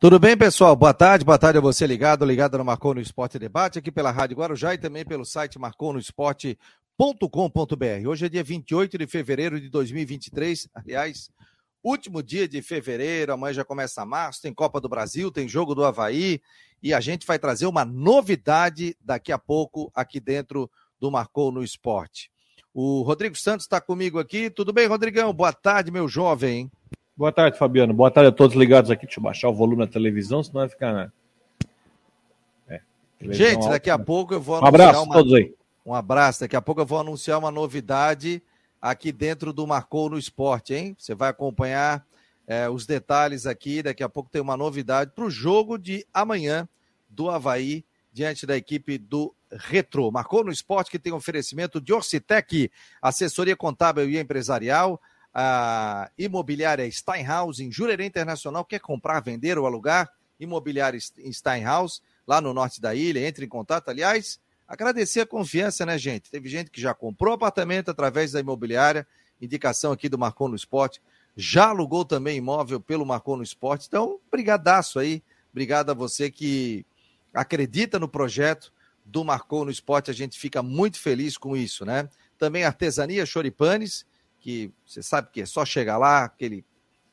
Tudo bem, pessoal? Boa tarde, boa tarde a você ligado, ligado no Marcou no Esporte Debate, aqui pela Rádio Guarujá e também pelo site marconosport.com.br. Hoje é dia 28 de fevereiro de 2023, aliás, último dia de fevereiro, amanhã já começa março, tem Copa do Brasil, tem jogo do Havaí e a gente vai trazer uma novidade daqui a pouco aqui dentro do Marcou no Esporte. O Rodrigo Santos está comigo aqui. Tudo bem, Rodrigão? Boa tarde, meu jovem. Boa tarde, Fabiano. Boa tarde a todos ligados aqui. Deixa eu baixar o volume da televisão, senão vai ficar. Né? É, Gente, daqui a né? pouco eu vou anunciar. Um abraço uma... a todos aí. Um abraço. Daqui a pouco eu vou anunciar uma novidade aqui dentro do Marcou no Esporte, hein? Você vai acompanhar é, os detalhes aqui. Daqui a pouco tem uma novidade para o jogo de amanhã do Havaí diante da equipe do Retro. Marcou no esporte que tem oferecimento de Orcitec, assessoria contábil e empresarial, a imobiliária Steinhaus, em Jurerê Internacional. Quer comprar, vender ou alugar? Imobiliária Steinhaus, lá no norte da ilha. Entre em contato. Aliás, agradecer a confiança, né, gente? Teve gente que já comprou apartamento através da imobiliária, indicação aqui do Marcou no Esporte. Já alugou também imóvel pelo Marcou no Esporte. Então, brigadaço aí. Obrigado a você que acredita no projeto do Marcou no Esporte. A gente fica muito feliz com isso, né? Também artesania Choripanes que você sabe que é só chegar lá, aquele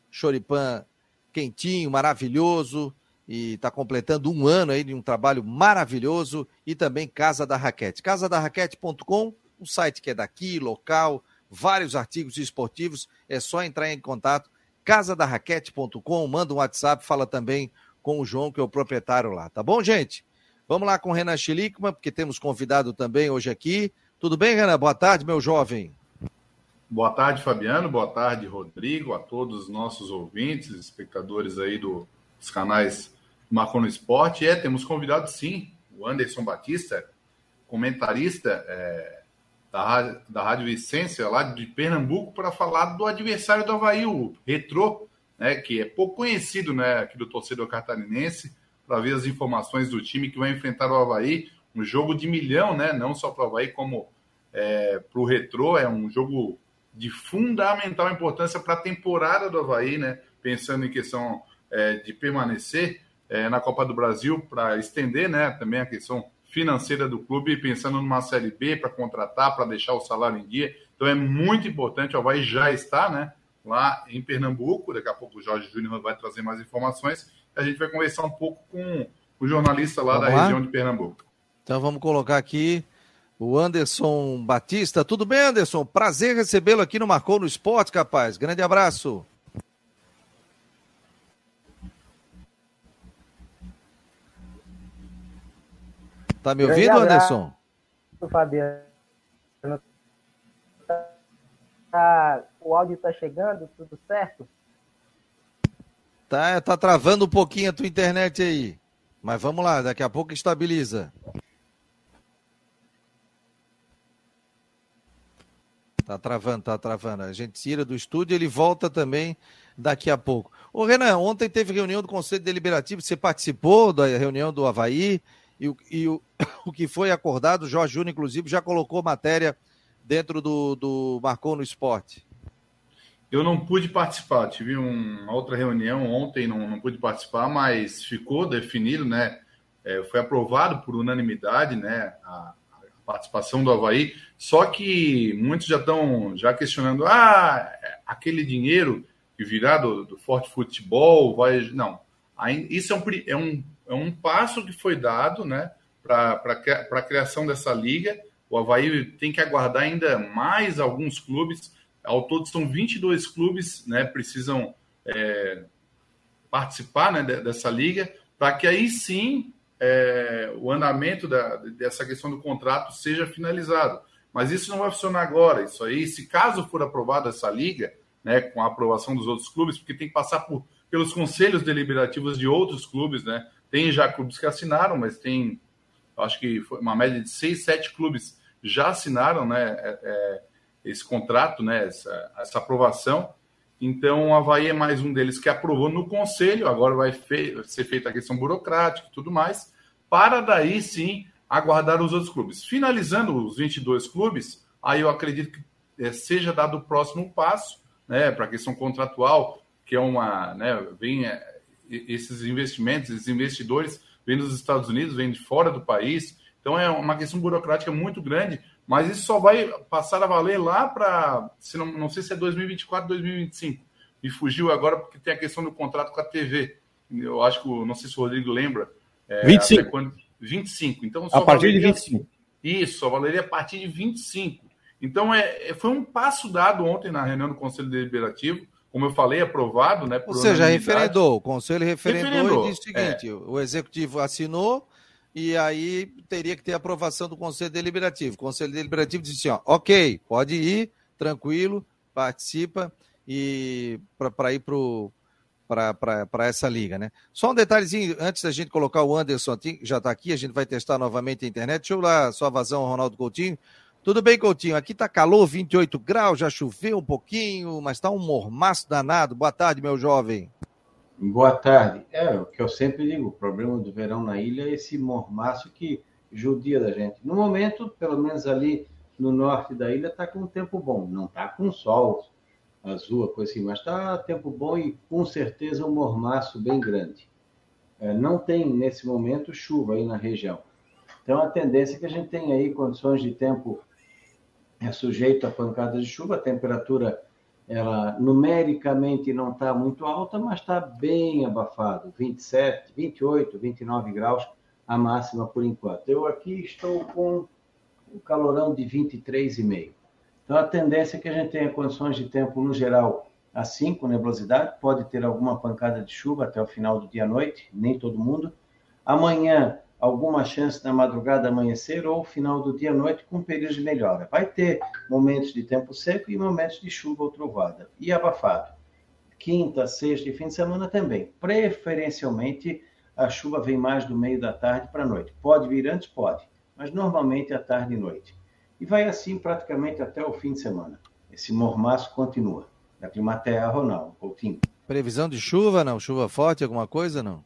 choripan quentinho, maravilhoso, e está completando um ano aí de um trabalho maravilhoso, e também Casa da Raquete. Casadarraquete.com, um site que é daqui, local, vários artigos esportivos, é só entrar em contato, casadarraquete.com, manda um WhatsApp, fala também com o João, que é o proprietário lá, tá bom, gente? Vamos lá com o Renan Chilicman, porque temos convidado também hoje aqui. Tudo bem, Renan? Boa tarde, meu jovem. Boa tarde, Fabiano. Boa tarde, Rodrigo, a todos os nossos ouvintes, espectadores aí do, dos canais Marcou no Esporte. É, temos convidado sim o Anderson Batista, comentarista é, da, da Rádio Vicência, lá de Pernambuco, para falar do adversário do Havaí, o Retrô, né, que é pouco conhecido né, aqui do torcedor catarinense, para ver as informações do time que vai enfrentar o Havaí. Um jogo de milhão, né? Não só para o Havaí, como é, para o Retrô. É um jogo de fundamental importância para a temporada do Havaí, né? Pensando em questão é, de permanecer é, na Copa do Brasil, para estender né, também a questão financeira do clube, pensando numa Série B para contratar, para deixar o salário em dia. Então é muito importante, o Havaí já está né, lá em Pernambuco, daqui a pouco o Jorge Júnior vai trazer mais informações, a gente vai conversar um pouco com o jornalista lá vamos da lá? região de Pernambuco. Então vamos colocar aqui o Anderson Batista. Tudo bem, Anderson? Prazer recebê-lo aqui no Marcou no Esporte, capaz. Grande abraço. Tá me ouvindo, Grande Anderson? Fabiano. Tá, o áudio está chegando, tudo certo? Tá, tá travando um pouquinho a tua internet aí. Mas vamos lá, daqui a pouco estabiliza. Tá travando, tá travando. A gente tira do estúdio, ele volta também daqui a pouco. Ô Renan, ontem teve reunião do Conselho Deliberativo, você participou da reunião do Havaí e, e o, o que foi acordado, o Jorge Júnior, inclusive, já colocou matéria dentro do, do Marcou no Esporte. Eu não pude participar, tive uma outra reunião ontem, não, não pude participar, mas ficou definido, né? É, foi aprovado por unanimidade, né? A, participação do Havaí, só que muitos já estão já questionando, ah, aquele dinheiro que virá do, do Forte Futebol vai. Não. Isso é um, é um, é um passo que foi dado né, para a criação dessa liga. O Havaí tem que aguardar ainda mais alguns clubes. Ao todo são 22 clubes, né? Precisam é, participar né, dessa liga, para que aí sim é, o andamento da, dessa questão do contrato seja finalizado. Mas isso não vai funcionar agora. Isso aí, se caso for aprovada essa liga, né, com a aprovação dos outros clubes, porque tem que passar por, pelos conselhos deliberativos de outros clubes, né? Tem já clubes que assinaram, mas tem, acho que foi uma média de seis, sete clubes já assinaram, né? É, é, esse contrato, né? Essa, essa aprovação. Então, o Havaí é mais um deles que aprovou no conselho, agora vai fe ser feita a questão burocrática e tudo mais, para daí sim aguardar os outros clubes. Finalizando os 22 clubes, aí eu acredito que é, seja dado o próximo passo, né, para a questão contratual, que é uma, né, vem é, esses investimentos, esses investidores vêm dos Estados Unidos, vêm de fora do país. Então é uma questão burocrática muito grande, mas isso só vai passar a valer lá para, não, não sei se é 2024, 2025. Me fugiu agora porque tem a questão do contrato com a TV. Eu acho que, não sei se o Rodrigo lembra. É, 25. Quando, 25. Então, a partir valeria, de 25. Isso, só valeria a partir de 25. Então, é, é, foi um passo dado ontem na reunião do Conselho Deliberativo, como eu falei, aprovado, né? Ou seja, referendou, o Conselho referendou, referendou e disse o seguinte: é. o Executivo assinou e aí teria que ter aprovação do Conselho Deliberativo. O Conselho Deliberativo disse assim: ó, ok, pode ir, tranquilo, participa e para ir para essa liga, né? Só um detalhezinho, antes da gente colocar o Anderson, já está aqui, a gente vai testar novamente a internet. Deixa eu lá, sua vazão, Ronaldo Coutinho. Tudo bem, Coutinho? Aqui tá calor, 28 graus, já choveu um pouquinho, mas tá um mormaço danado. Boa tarde, meu jovem. Boa tarde. É, o que eu sempre digo, o problema do verão na ilha é esse mormaço que judia da gente. No momento, pelo menos ali no norte da ilha, tá com tempo bom. Não tá com sol azul, coisa assim, mas tá tempo bom e com certeza um mormaço bem grande. É, não tem, nesse momento, chuva aí na região. Então, a tendência é que a gente tenha aí condições de tempo é sujeito a pancadas de chuva, a temperatura ela numericamente não está muito alta, mas está bem abafado, 27, 28, 29 graus a máxima por enquanto. Eu aqui estou com o calorão de 23,5. Então a tendência é que a gente tenha condições de tempo no geral assim, com nebulosidade, pode ter alguma pancada de chuva até o final do dia à noite, nem todo mundo. Amanhã alguma chance na madrugada amanhecer ou final do dia à noite com períodos de melhora. Vai ter momentos de tempo seco e momentos de chuva ou trovada. E abafado. Quinta, sexta e fim de semana também. Preferencialmente, a chuva vem mais do meio da tarde para a noite. Pode vir antes? Pode. Mas normalmente é tarde e noite. E vai assim praticamente até o fim de semana. Esse mormaço continua. Da Climaterra, Ronaldo Coutinho. Previsão de chuva, não? Chuva forte, alguma coisa, não?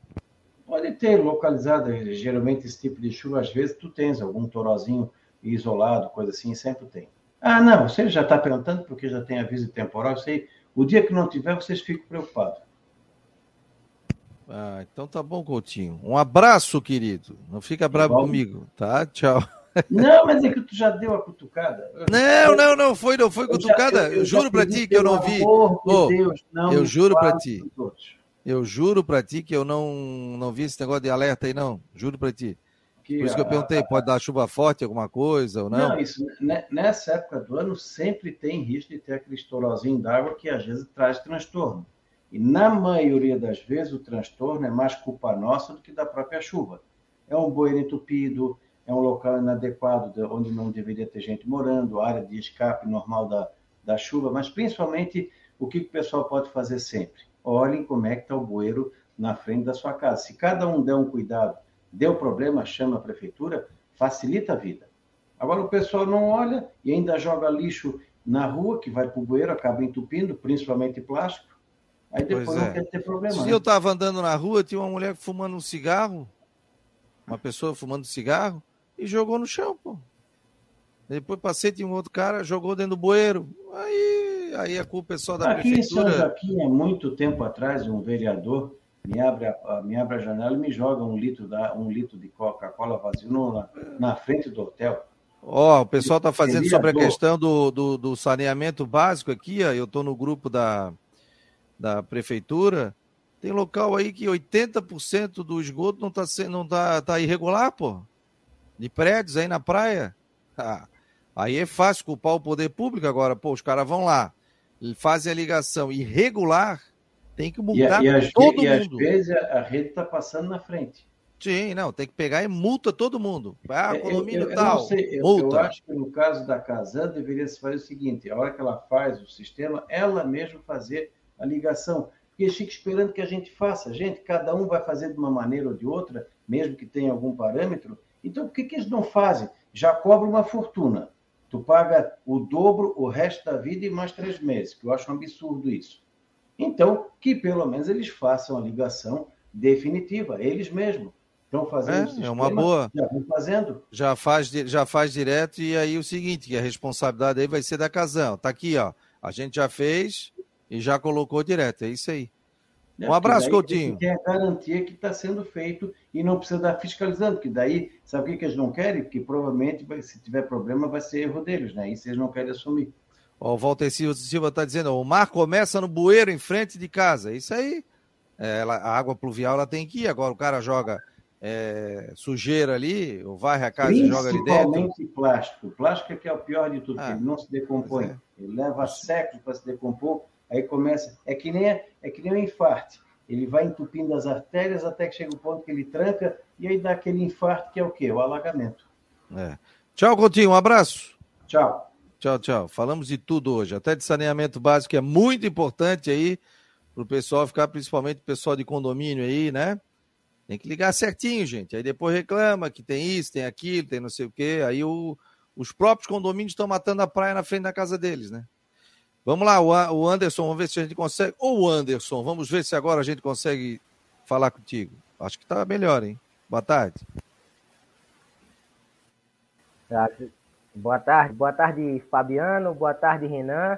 Ter localizado, geralmente esse tipo de chuva, às vezes tu tens algum torozinho isolado, coisa assim, sempre tem. Ah, não, você já está perguntando porque já tem aviso temporal, eu sei. O dia que não tiver, vocês ficam preocupados. Ah, então tá bom, Coutinho. Um abraço, querido. Não fica bravo comigo, tá? Tchau. Não, mas é que tu já deu a cutucada. Não, não, não foi, não foi cutucada. Eu, eu, eu juro para ti que eu não vi. Oh, Deus, não eu juro para ti. Eu juro para ti que eu não, não vi esse negócio de alerta aí, não. Juro para ti. Que, Por isso que eu perguntei, pode dar chuva forte, alguma coisa ou não? Não, isso, né, nessa época do ano sempre tem risco de ter aquele estouralzinho d'água que às vezes traz transtorno. E na maioria das vezes o transtorno é mais culpa nossa do que da própria chuva. É um bueiro entupido, é um local inadequado onde não deveria ter gente morando, área de escape normal da, da chuva, mas principalmente o que o pessoal pode fazer sempre? Olhem como é que está o bueiro na frente da sua casa. Se cada um der um cuidado, deu problema, chama a prefeitura, facilita a vida. Agora o pessoal não olha e ainda joga lixo na rua, que vai para o bueiro, acaba entupindo, principalmente plástico. Aí depois pois não é. quer ter problema. Se né? eu estava andando na rua, tinha uma mulher fumando um cigarro, uma pessoa fumando cigarro, e jogou no chão, pô. Depois passei, tinha um outro cara, jogou dentro do bueiro. Aí aí a culpa é só da Aqui prefeitura. Aqui em São Joaquim, há muito tempo atrás, um vereador me abre a, me abre a janela e me joga um litro, da, um litro de Coca-Cola vazio no, na, na, frente do hotel. Ó, oh, o pessoal está fazendo sobre a questão do, do, do, saneamento básico aqui, ó, eu estou no grupo da, da prefeitura, tem local aí que 80% do esgoto não está não tá, tá irregular, pô. De prédios aí na praia. Ah, aí é fácil culpar o poder público agora, pô, os caras vão lá, fazem a ligação irregular, tem que multar e, e todo e mundo. às vezes a rede está passando na frente. Sim, não, tem que pegar e multa todo mundo. Ah, condomínio eu, eu, tal, eu sei, multa. Eu, acho que no caso da Casan deveria se fazer o seguinte, a hora que ela faz o sistema, ela mesma fazer a ligação. Porque eles ficam esperando que a gente faça. Gente, cada um vai fazer de uma maneira ou de outra, mesmo que tenha algum parâmetro. Então, por que, que eles não fazem? Já cobra uma fortuna tu paga o dobro o resto da vida e mais três meses, que eu acho um absurdo isso. Então, que pelo menos eles façam a ligação definitiva, eles mesmos. Estão fazendo é, sistema, é uma boa. Já vão fazendo. Já faz, já faz direto, e aí o seguinte, que a responsabilidade aí vai ser da Casão. Tá aqui, ó. A gente já fez e já colocou direto. É isso aí. Né? Um abraço, daí Coutinho. Tem a garantia que está sendo feito e não precisa dar fiscalizando, porque daí, sabe o que, que eles não querem? Porque provavelmente, se tiver problema, vai ser erro deles, né? Isso eles não querem assumir. Ó, o Walter Silva está dizendo, ó, o mar começa no bueiro em frente de casa. Isso aí, é, ela- a água pluvial ela tem que ir. Agora o cara joga é, sujeira ali, ou varre a casa e joga ali dentro. Principalmente plástico. O plástico é que é o pior de tudo, Ah, ele não se decompõe. é. Ele leva séculos para se decompor, aí começa. É que nem, é que nem um infarte. Ele vai entupindo as artérias até que chega o ponto que ele tranca, e aí dá aquele infarto que é o quê? O alagamento. É. Tchau, Coutinho, um abraço. Tchau. Tchau, tchau. Falamos de tudo hoje, até de saneamento básico, que é muito importante aí para o pessoal ficar, principalmente o pessoal de condomínio aí, né? Tem que ligar certinho, gente. Aí depois reclama que tem isso, tem aquilo, tem não sei o quê. Aí o- os próprios condomínios estão matando a praia na frente da casa deles, né? Vamos lá, o Anderson, vamos ver se a gente consegue. O Anderson, vamos ver se agora a gente consegue falar contigo. Acho que tá melhor, hein? Boa tarde. Boa tarde, boa tarde, Fabiano, boa tarde, Renan,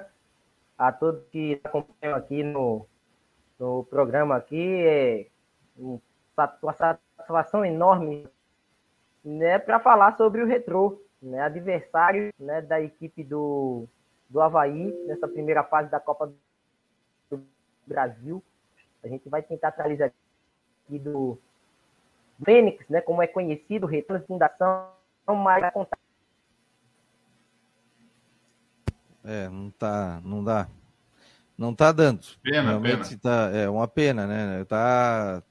a todos que acompanham aqui no, no programa aqui, é um- uma satisfação enorme né, para falar sobre o Retrô, né, adversário né, da equipe do, do Havaí nessa primeira fase da Copa do Brasil. A gente vai tentar trazer aqui do Fênix, né, como é conhecido, o Retrô de Fundação, mas vai contar É, não tá, não dá. Não tá dando. Pena, Realmente tá, é uma pena, né? Tá,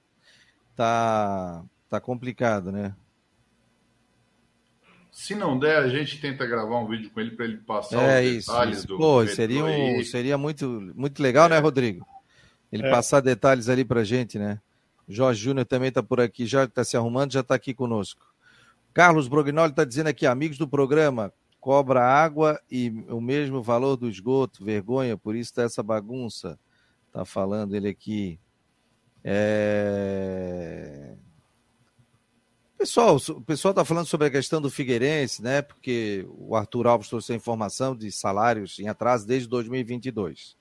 tá, tá complicado, né? Se não der, a gente tenta gravar um vídeo com ele para ele passar É os isso. detalhes isso. do Pô, seria, um, seria muito, muito legal, né, Rodrigo? Ele É. passar detalhes ali pra gente, né? Jorge Júnior também tá por aqui, já tá se arrumando, já tá aqui conosco. Carlos Brognoli tá dizendo aqui, amigos do programa, cobra água e o mesmo valor do esgoto, vergonha, por isso tá essa bagunça. Tá falando ele aqui. É... Pessoal, o pessoal está falando sobre a questão do Figueirense, né? Porque o Arthur Alves trouxe a informação de salários em atraso desde 2022.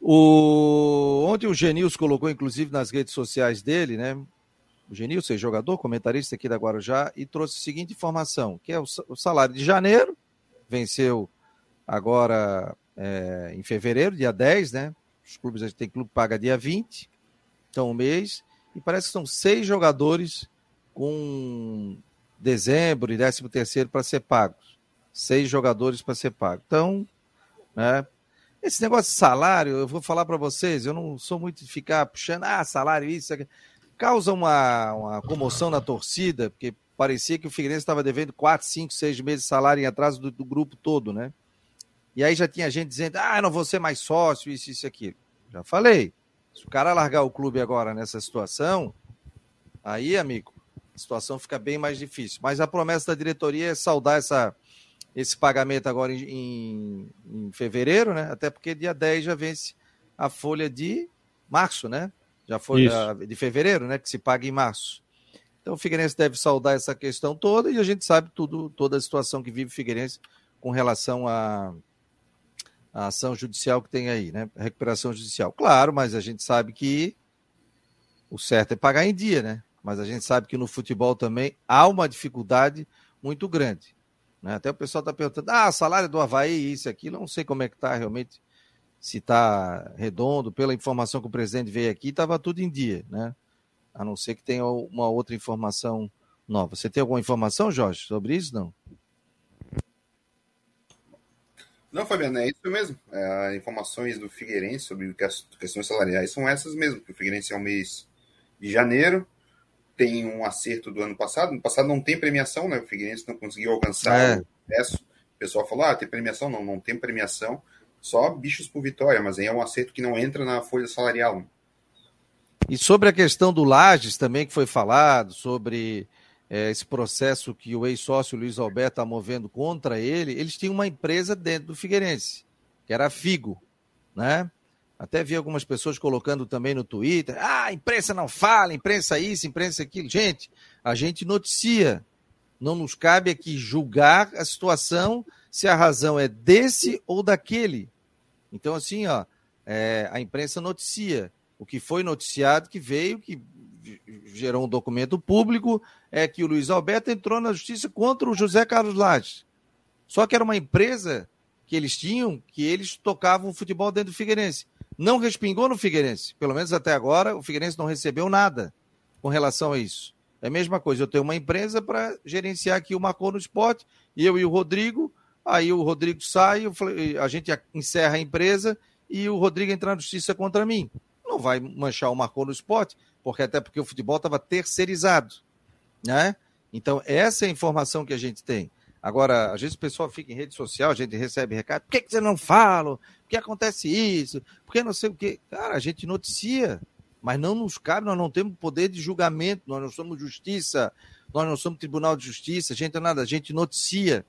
O... Ontem o Genilson colocou, inclusive, nas redes sociais dele, né? O Genilson é jogador, comentarista aqui da Guarujá, e trouxe a seguinte informação: que é o sa- o salário de janeiro, venceu agora é, em fevereiro, dia 10, né? Os clubes, a gente tem clube paga dia 20, então um mês, e parece que são seis jogadores com dezembro e décimo terceiro para ser pagos. Seis jogadores para ser pagos. Então, né? Esse negócio de salário, eu vou falar para vocês, eu não sou muito de ficar puxando, ah, salário, isso, aquilo. causa uma, uma comoção na torcida, porque parecia que o Figueirense estava devendo quatro, cinco, seis meses de salário em atraso do, do grupo todo, né? E aí já tinha gente dizendo, ah, não vou ser mais sócio, isso, isso, aquilo. Já falei. Se o cara largar o clube agora nessa situação, aí, amigo, a situação fica bem mais difícil. Mas a promessa da diretoria é saldar essa, esse pagamento agora em, em, fevereiro, né? Até porque dia 10 já vence a folha de março, né? Já foi a- de fevereiro, né? Que se paga em março. Então o Figueirense deve saldar essa questão toda e a gente sabe tudo, toda a situação que vive o Figueirense com relação à à ação judicial que tem aí, né? A recuperação judicial. Claro, mas a gente sabe que o certo é pagar em dia, né? Mas a gente sabe que no futebol também há uma dificuldade muito grande. Né? Até o pessoal está perguntando, ah, salário do Havaí, isso aquilo, não sei como é que está realmente, se está redondo, pela informação que o presidente veio aqui, estava tudo em dia, né? A não ser que tenha uma outra informação nova. Você tem alguma informação, Jorge, sobre isso? Não? Não, Fabiano, é isso mesmo. É, informações do Figueirense sobre que- questões salariais são essas mesmo. O Figueirense é o mês de janeiro, tem um acerto do ano passado. No passado não tem premiação, né? O Figueirense não conseguiu alcançar É. o sucesso. O pessoal falou: ah, tem premiação? Não, não tem premiação. Só bichos por vitória, mas aí é um acerto que não entra na folha salarial. E sobre a questão do Lages também, que foi falado, sobre eh, esse processo que o ex-sócio Luiz Alberto está movendo contra ele, eles tinham uma empresa dentro do Figueirense, que era a Figo, né? Até vi algumas pessoas colocando também no Twitter, ah, imprensa não fala, imprensa isso, imprensa aquilo. Gente, a gente noticia. Não nos cabe aqui julgar a situação se a razão é desse ou daquele. Então, assim, ó, é, a imprensa noticia. O que foi noticiado, que veio, que gerou um documento público, é que o Luiz Alberto entrou na justiça contra o José Carlos Lages. Só que era uma empresa que eles tinham, que eles tocavam futebol dentro do Figueirense. Não respingou no Figueirense. Pelo menos até agora, o Figueirense não recebeu nada com relação a isso. É a mesma coisa, eu tenho uma empresa para gerenciar aqui o Marcou no Esporte, eu e o Rodrigo, aí o Rodrigo sai, a gente encerra a empresa e o Rodrigo entra na justiça contra mim. Não vai manchar o Marcou no Esporte, porque até porque o futebol estava terceirizado, né? Então, essa é a informação que a gente tem. Agora, às vezes o pessoal fica em rede social, a gente recebe recado, por que, que você não fala? Por que acontece isso? Por que não sei o quê? Cara, a gente noticia, mas não nos cabe, nós não temos poder de julgamento, nós não somos justiça, nós não somos tribunal de justiça, a gente é nada, a gente noticia.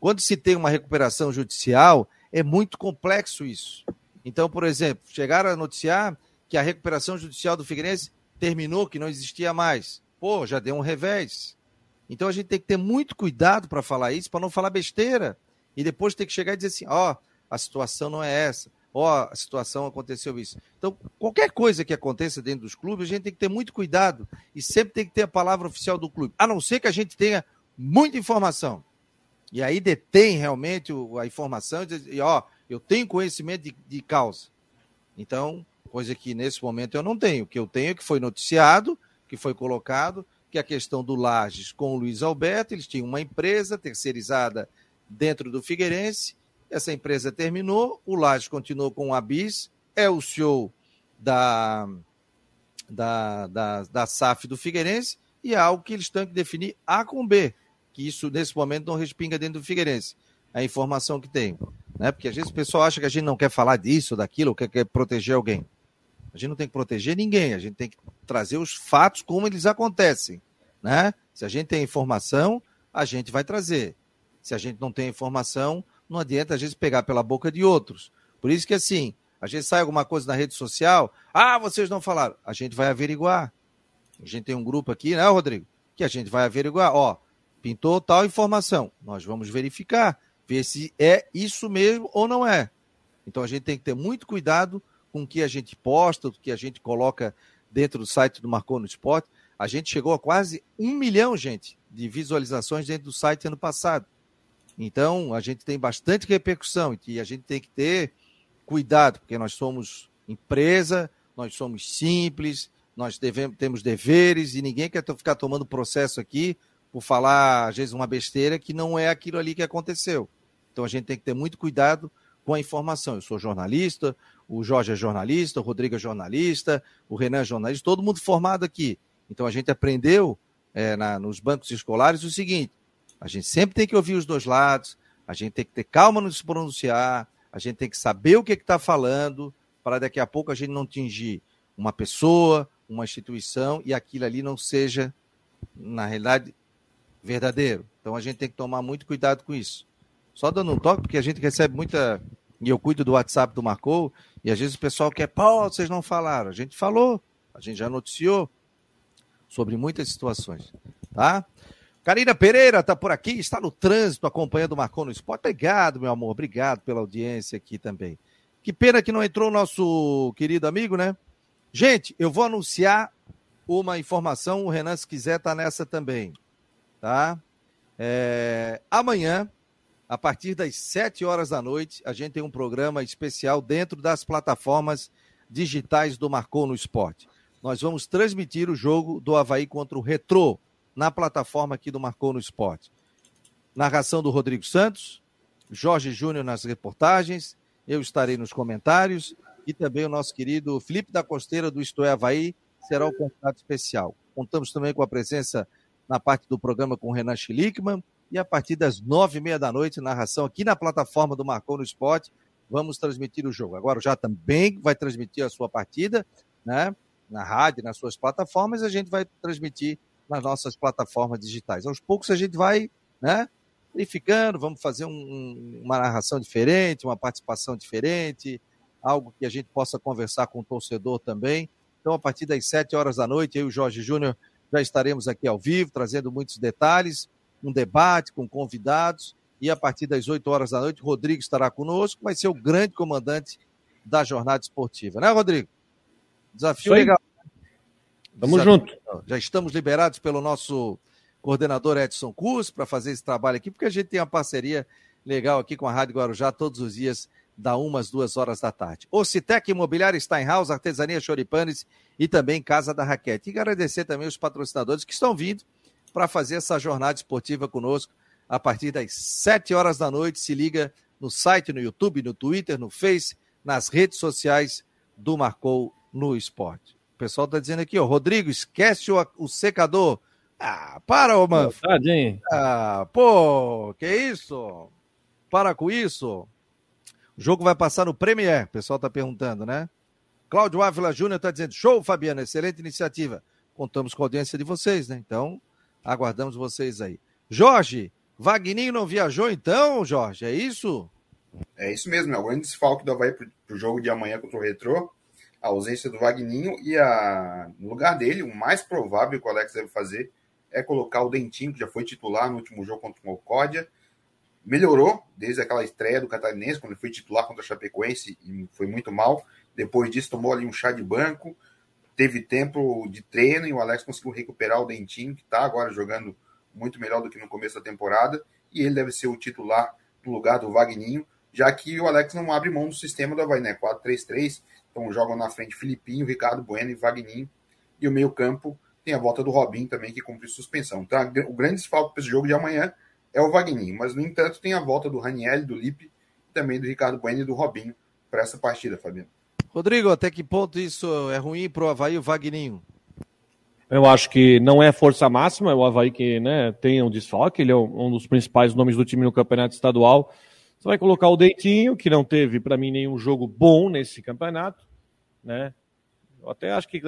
Quando se tem uma recuperação judicial, é muito complexo isso. Então, por exemplo, chegaram a noticiar que a recuperação judicial do Figueirense terminou, que não existia mais. Pô, já deu um revés. Então a gente tem que ter muito cuidado para falar isso, para não falar besteira. E depois ter que chegar e dizer assim: ó, oh, a situação não é essa. Ó, oh, a situação aconteceu isso. Então, qualquer coisa que aconteça dentro dos clubes, a gente tem que ter muito cuidado e sempre tem que ter a palavra oficial do clube. A não ser que a gente tenha muita informação. E aí detém realmente a informação e diz, ó, eu tenho conhecimento de, de causa. Então, coisa que nesse momento eu não tenho. O que eu tenho é que foi noticiado, que foi colocado, que a questão do Lages com o Luiz Alberto, eles tinham uma empresa terceirizada dentro do Figueirense, essa empresa terminou, o Lages continuou com o Abis, é o CEO da, da, da, da SAF do Figueirense, e é algo que eles têm que definir A com B, que isso nesse momento não respinga dentro do Figueirense, a informação que tem. Né? Porque às vezes o pessoal acha que a gente não quer falar disso, daquilo, quer, quer proteger alguém. A gente não tem que proteger ninguém, a gente tem que trazer os fatos como eles acontecem, né? Se a gente tem informação, a gente vai trazer. Se a gente não tem informação, não adianta a gente pegar pela boca de outros. Por isso que assim, a gente sai alguma coisa na rede social, ah, vocês não falaram, a gente vai averiguar. A gente tem um grupo aqui, né, Rodrigo? Que a gente vai averiguar, ó, pintou tal informação, nós vamos verificar, ver se é isso mesmo ou não é. Então a gente tem que ter muito cuidado com o que a gente posta, o que a gente coloca dentro do site do Marcou no Esporte. A gente chegou a quase um milhão, gente, de visualizações dentro do site ano passado. Então, a gente tem bastante repercussão e a gente tem que ter cuidado, porque nós somos empresa, nós somos simples, nós devemos, temos deveres e ninguém quer ficar tomando processo aqui por falar, às vezes, uma besteira que não é aquilo ali que aconteceu. Então, a gente tem que ter muito cuidado com a informação. Eu sou jornalista, o Jorge é jornalista, o Rodrigo é jornalista, o Renan é jornalista, todo mundo formado aqui. Então a gente aprendeu é, na, nos bancos escolares o seguinte: a gente sempre tem que ouvir os dois lados, a gente tem que ter calma no se pronunciar, a gente tem que saber o que está falando, para daqui a pouco a gente não atingir uma pessoa, uma instituição e aquilo ali não seja, na realidade, verdadeiro. Então a gente tem que tomar muito cuidado com isso. Só dando um toque, porque a gente recebe muita. E eu cuido do WhatsApp do Marcou, e às vezes o pessoal quer, pô, vocês não falaram. A gente falou, a gente já noticiou sobre muitas situações, tá? Karina Pereira está por aqui, está no trânsito acompanhando o Marcou no Esporte. Obrigado, meu amor, obrigado pela audiência aqui também. Que pena que não entrou o nosso querido amigo, né? Gente, eu vou anunciar uma informação, o Renan, se quiser, tá nessa também, tá? É... Amanhã, a partir das 7 horas da noite, a gente tem um programa especial dentro das plataformas digitais do Marcou no Esporte. Nós vamos transmitir o jogo do Havaí contra o Retrô na plataforma aqui do Marcou no Esporte. Narração do Rodrigo Santos, Jorge Júnior nas reportagens, eu estarei nos comentários e também o nosso querido Felipe da Costeira do Isto é Havaí será o convidado especial. Contamos também com a presença na parte do programa com o Renan Schlickman, e a partir das nove e meia da noite, narração aqui na plataforma do Marcou no Esporte, vamos transmitir o jogo. Agora já também vai transmitir a sua partida, né? Na rádio, nas suas plataformas, a gente vai transmitir nas nossas plataformas digitais. Aos poucos a gente vai, né? Verificando, vamos fazer um, uma narração diferente, uma participação diferente, algo que a gente possa conversar com o torcedor também. Então, a partir das sete horas da noite, eu e o Jorge Júnior já estaremos aqui ao vivo, trazendo muitos detalhes um debate com convidados. E a partir das 8 horas da noite, Rodrigo estará conosco, vai ser o grande comandante da jornada esportiva, né, Rodrigo? Desafio legal. Tamo Desafio. junto. Já estamos liberados pelo nosso coordenador Edson Cruz para fazer esse trabalho aqui, porque a gente tem uma parceria legal aqui com a Rádio Guarujá todos os dias, da umas duas horas da tarde. O Citec Imobiliário Steinhaus, Artesania Choripanes e também Casa da Raquete. E agradecer também os patrocinadores que estão vindo para fazer essa jornada esportiva conosco a partir das sete horas da noite. Se liga no site, no YouTube, no Twitter, no Face, nas redes sociais do Marcou no Esporte. O pessoal está dizendo aqui, ó, Rodrigo, esquece o, o secador. Ah, para, ô, mano. Ah, pô, que isso? Para com isso. O jogo vai passar no Premier, o pessoal está perguntando, né? Cláudio Ávila Júnior está dizendo: show, Fabiana, excelente iniciativa. Contamos com a audiência de vocês, né? Então, aguardamos vocês aí. Jorge, Vagninho não viajou então, Jorge? É isso? É isso mesmo, é o grande desfalque do Havaí para o jogo de amanhã contra o Retrô. A ausência do Vagninho e a... no lugar dele, o mais provável que o Alex deve fazer é colocar o Dentinho, que já foi titular no último jogo contra o Concórdia. Melhorou desde aquela estreia do Catarinense, quando ele foi titular contra a Chapecoense e foi muito mal. Depois disso, tomou ali um chá de banco, teve tempo de treino e o Alex conseguiu recuperar o Dentinho, que está agora jogando muito melhor do que no começo da temporada, e ele deve ser o titular no lugar do Vagninho, já que o Alex não abre mão do sistema do Havaí, né? 4-3-3, então jogam na frente Filipinho, Ricardo Bueno e Vagninho, e o meio campo tem a volta do Robin também, que cumpre suspensão. Então o grande desfalque para esse jogo de amanhã é o Vagninho, mas no entanto tem a volta do Raniel, do Lipe, também do Ricardo Bueno e do Robinho para essa partida, Fabiano. Rodrigo, até que ponto isso é ruim para o Havaí o Vagninho? Eu acho que não é força máxima, é o Havaí que né, tem um desfoque, ele é um dos principais nomes do time no campeonato estadual. Você vai colocar o Deitinho, que não teve, para mim, nenhum jogo bom nesse campeonato. Né? Eu até acho que,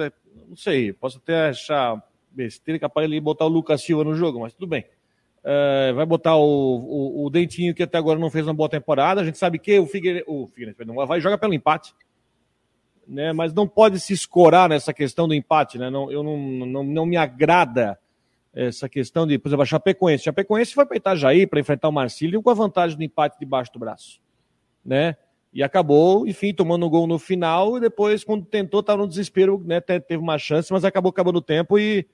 não sei, posso até achar besteira capaz de botar o Lucas Silva no jogo, mas tudo bem. Uh, vai botar o, o, o, Dentinho, que até agora não fez uma boa temporada. A gente sabe que o Figueiredo, o Figueiredo, perdão, o Havaí joga pelo empate né? Mas não pode se escorar nessa questão do empate, né? Não, eu não, não, não me agrada essa questão de, por exemplo, a Chapecoense. A Chapecoense foi para Itajaí para enfrentar o Marcílio com a vantagem do empate debaixo do braço, né? E acabou, enfim, tomando um gol no final e depois, quando tentou, estava no desespero, né? Teve uma chance, mas acabou acabando o tempo e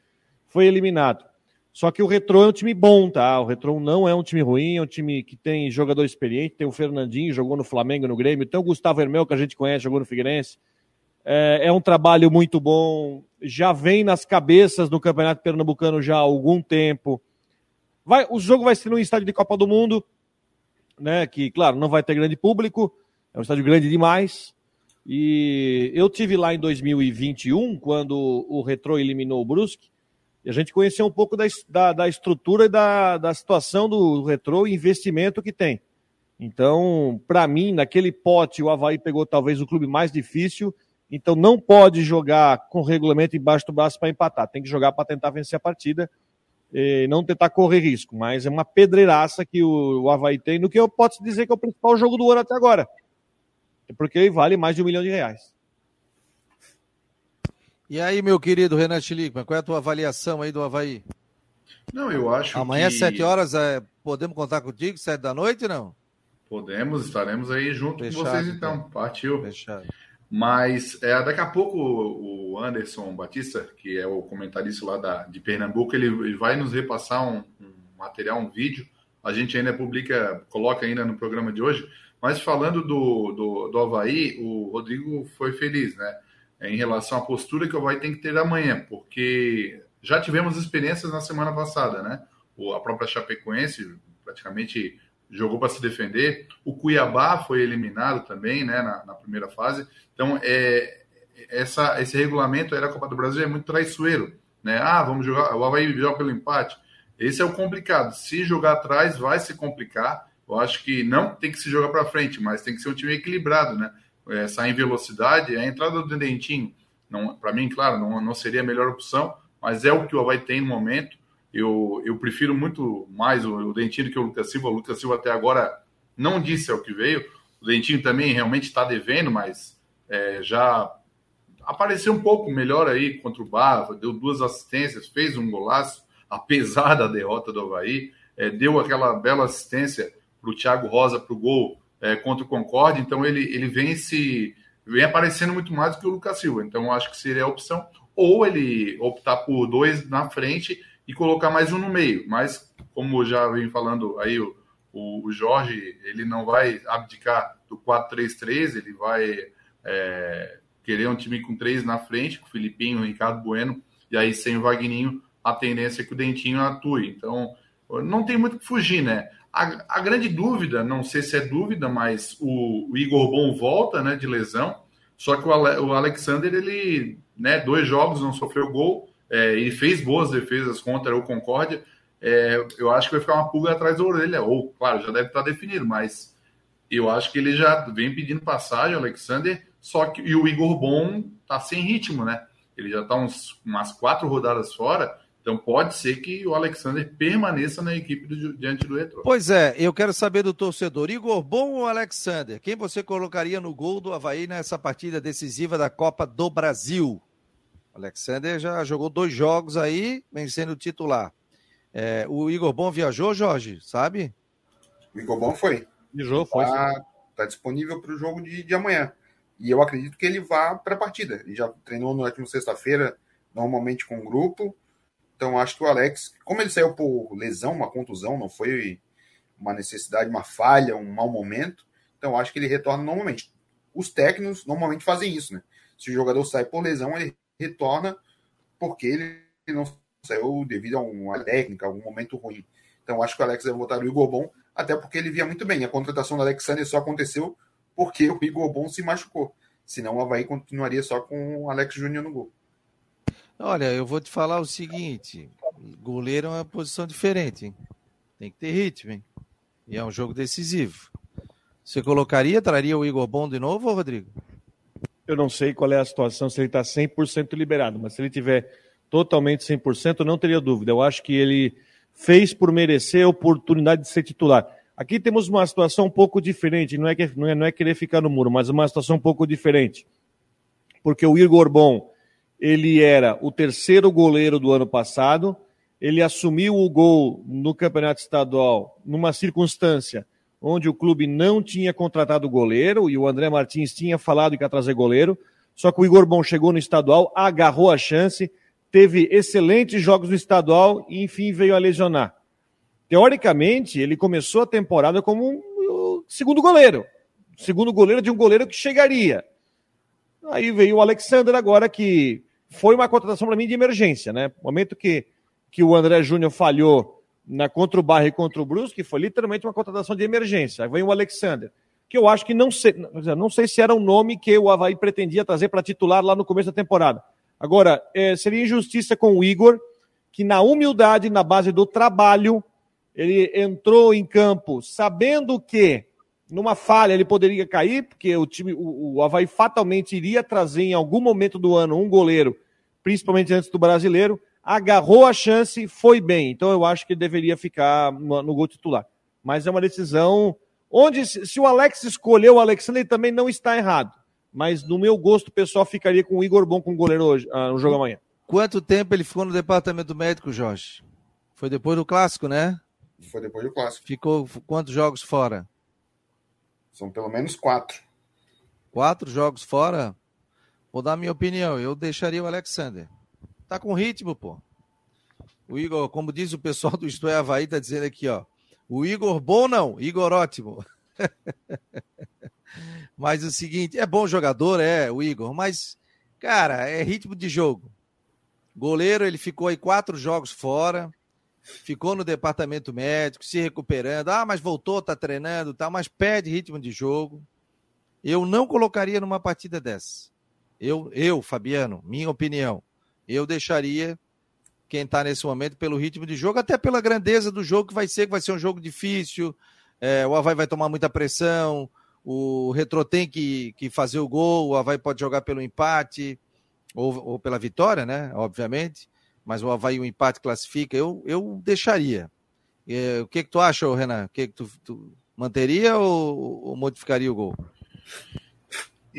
foi eliminado. Só que o Retrô é um time bom, tá? O Retrô não é um time ruim, é um time que tem jogador experiente, tem o Fernandinho, jogou no Flamengo, no Grêmio, tem o Gustavo Hermel, que a gente conhece, jogou no Figueirense. É, é um trabalho muito bom, já vem nas cabeças do Campeonato Pernambucano já há algum tempo. Vai, o jogo vai ser no estádio de Copa do Mundo, né? Que, claro, não vai ter grande público, é um estádio grande demais. E eu tive lá em 2021, quando o Retro eliminou o Brusque, e a gente conheceu um pouco da, da, da estrutura e da, da situação do Retro e investimento que tem. Então, para mim, naquele pote, o Havaí pegou talvez o clube mais difícil então não pode jogar com o regulamento embaixo do braço para empatar. Tem que jogar para tentar vencer a partida e não tentar correr risco. Mas é uma pedreiraça que o, o Havaí tem, no que eu posso dizer que é o principal jogo do ano até agora. Porque vale mais de um milhão de reais. E aí, meu querido Renan Schlickman, qual é a tua avaliação aí do Havaí? Não, eu acho Amanhã, que... às 7 horas, é... podemos contar contigo, 7 da noite, não? Podemos, estaremos aí junto Fechado, com vocês então. então. Partiu. Fechado. Mas é, daqui a pouco o Anderson Batista, que é o comentarista lá da, de Pernambuco, ele, ele vai nos repassar um, um, material, um vídeo. A gente ainda publica, coloca ainda no programa de hoje. Mas falando do, do, do Havaí, o Rodrigo foi feliz, né? Em relação à postura que o Havaí tem que ter amanhã, porque já tivemos experiências na semana passada, né? O, a própria Chapecoense praticamente jogou para se defender. O Cuiabá foi eliminado também, né, na, na primeira fase. Então, é, essa, esse regulamento era a Copa do Brasil é muito traiçoeiro, né? Ah, vamos jogar, o Havaí joga pelo empate. Esse é o complicado. Se jogar atrás, vai se complicar. Eu acho que não tem que se jogar para frente, mas tem que ser um time equilibrado, né? Essa em velocidade, a entrada do Dentinho, para mim, claro, não, não seria a melhor opção, mas é o que o Havaí tem no momento. Eu, eu prefiro muito mais o, o Dentinho do que o Lucas Silva. O Lucas Silva até agora não disse ao que veio. O Dentinho também realmente está devendo, mas é, já apareceu um pouco melhor aí contra o Barra, deu duas assistências, fez um golaço, apesar da derrota do Havaí, é, deu aquela bela assistência para o Thiago Rosa para o gol é, contra o Concorde, então ele, ele vem se vem aparecendo muito mais do que o Lucas Silva. Então, acho que seria a opção. Ou ele optar por dois na frente e colocar mais um no meio. Mas, como já vem falando aí o, o, Jorge, ele não vai abdicar do 4-3-3, ele vai é, querer um time com três na frente, com o Filipinho, o Ricardo Bueno, e aí sem o Vagninho, a tendência é que o Dentinho atue. Então, não tem muito que fugir, né? A, a grande dúvida, não sei se é dúvida, mas o, o Igor Bom volta né, de lesão, só que o, Ale, o Alexander, ele, né, dois jogos, não sofreu gol, é, e fez boas defesas contra o Concórdia. É, eu acho que vai ficar uma pulga atrás da orelha, ou, claro, já deve estar definido, mas eu acho que ele já vem pedindo passagem, o Alexander, só que e o Igor Bom tá sem ritmo, né? Ele já está umas quatro rodadas fora, então pode ser que o Alexander permaneça na equipe do, diante do Retro. Pois é, eu quero saber do torcedor, Igor Bom ou Alexander? Quem você colocaria no gol do Havaí nessa partida decisiva da Copa do Brasil? Alexander já jogou dois jogos aí, vencendo o titular. É, o Igor Bom viajou, Jorge, sabe? O Igor Bom foi. Viajou, foi. Está tá disponível para o jogo de, de amanhã. E eu acredito que ele vá para a partida. Ele já treinou na última sexta-feira, normalmente com o grupo. Então acho que o Alex, como ele saiu por lesão, uma contusão, não foi uma necessidade, uma falha, um mau momento. Então acho que ele retorna normalmente. Os técnicos normalmente fazem isso, né? Se o jogador sai por lesão, ele retorna porque ele não saiu devido a uma técnica, algum momento ruim. Então acho que o Alex vai voltar o Igor Bom, até porque ele via muito bem. A contratação do Alexander só aconteceu porque o Igor Bom se machucou. Senão o Havaí continuaria só com o Alex Júnior no gol. Olha, eu vou te falar o seguinte: goleiro é uma posição diferente, hein? Tem que ter ritmo, hein? E é um jogo decisivo. Você colocaria, traria o Igor Bom de novo, Rodrigo? Eu não sei qual é a situação, se ele está 100% liberado, mas se ele tiver totalmente 100%, não teria dúvida. Eu acho que ele fez por merecer a oportunidade de ser titular. Aqui temos uma situação um pouco diferente, não é, que, não é, não é querer ficar no muro, mas uma situação um pouco diferente. Porque o Igor Bom, ele era o terceiro goleiro do ano passado, ele assumiu o gol no Campeonato Estadual numa circunstância onde o clube não tinha contratado goleiro e o André Martins tinha falado que ia trazer goleiro. Só que o Igor Bom chegou no estadual, agarrou a chance, teve excelentes jogos no estadual e enfim veio a lesionar. Teoricamente, ele começou a temporada como um segundo goleiro. Segundo goleiro de um goleiro que chegaria. Aí veio o Alexander agora, que foi uma contratação para mim de emergência, né? No momento que, que o André Júnior falhou na, contra o Barra e contra o Brusque, foi literalmente uma contratação de emergência. Aí vem o Alexander, que eu acho que não sei, não sei se era um nome que o Havaí pretendia trazer para titular lá no começo da temporada. Agora, é, seria injustiça com o Igor, que na humildade, na base do trabalho, ele entrou em campo sabendo que numa falha ele poderia cair, porque o time, o, o Havaí fatalmente iria trazer em algum momento do ano um goleiro, principalmente antes do brasileiro, agarrou a chance, foi bem. Então eu acho que deveria ficar no, gol titular. Mas é uma decisão onde, se o Alex escolheu o Alexandre, ele também não está errado. Mas no meu gosto pessoal, ficaria com o Igor Bom com o goleiro hoje, ah, no jogo amanhã. Quanto tempo ele ficou no departamento médico, Jorge? Foi depois do clássico, né? Foi depois do clássico. Ficou quantos jogos fora? São pelo menos quatro. Quatro jogos fora? Vou dar minha opinião. Eu deixaria o Alexander. Tá com ritmo, pô. O Igor, como diz o pessoal do Isto é Havaí, tá dizendo aqui, ó. O Igor bom não, Igor ótimo. mas o seguinte, é bom jogador, é, o Igor, mas, cara, é ritmo de jogo. Goleiro, ele ficou aí quatro jogos fora, ficou no departamento médico, se recuperando. Ah, mas voltou, tá treinando, tá, mas pede ritmo de jogo. Eu não colocaria numa partida dessa. Eu, eu, Fabiano, minha opinião eu deixaria quem está nesse momento pelo ritmo de jogo, até pela grandeza do jogo que vai ser, que vai ser um jogo difícil. É, o Havaí vai tomar muita pressão, o Retro tem que, que fazer o gol, o Havaí pode jogar pelo empate ou, ou pela vitória, né? Obviamente, mas o Havaí o empate classifica, eu, eu deixaria. É, o que, que tu acha, Renan? O que, que tu, tu manteria ou, ou modificaria o gol?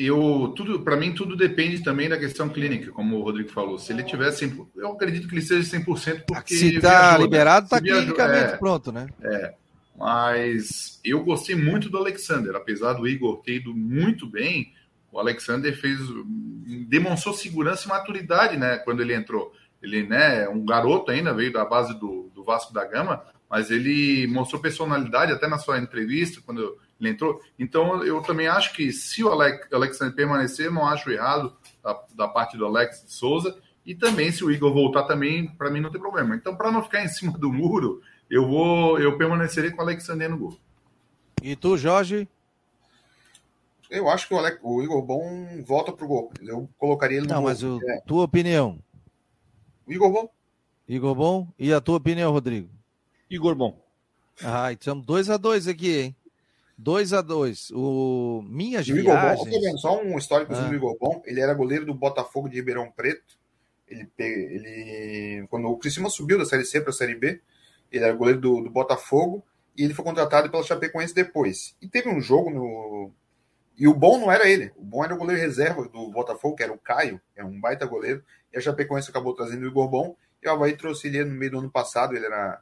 Eu tudo para mim tudo depende também da questão clínica, como o Rodrigo falou. Se ele tivesse, eu acredito que ele seja 100% porque se está né? liberado, está clinicamente é, pronto, né? É. Mas eu gostei muito do Alexander, apesar do Igor ter ido muito bem, o Alexander fez demonstrou segurança e maturidade, né, quando ele entrou. Ele, né, um garoto ainda, veio da base do, do Vasco da Gama, mas ele mostrou personalidade até na sua entrevista quando ele entrou. Então eu também acho que se o Alex, Alexander permanecer, não acho errado da, da parte do Alex de Souza. E também se o Igor voltar também, para mim não tem problema. Então para não ficar em cima do muro, eu vou, eu permanecerei com o Alexander no gol. E tu, Jorge? Eu acho que o, Alex, o Igor Bom volta pro gol. Eu colocaria ele no Não, gol. mas o, É. tua opinião? O Igor Bom? Igor Bom? E a tua opinião, Rodrigo? Igor Bom. Ah, estamos 2 a 2 aqui, hein? 2 a 2 O Minhas o Bom, Viagens. vendo, só um histórico Ah. do Igor Bom. Ele era goleiro do Botafogo de Ribeirão Preto. Ele, ele quando o Criciúma subiu da Série C para a Série B, ele era goleiro do, do Botafogo e ele foi contratado pela Chapecoense depois. E teve um jogo no e o bom não era ele, o bom era o goleiro reserva do Botafogo, que era o Caio, é um baita goleiro. E a Chapecoense acabou trazendo o Igor Bom. E o Havaí trouxe ele no meio do ano passado, ele era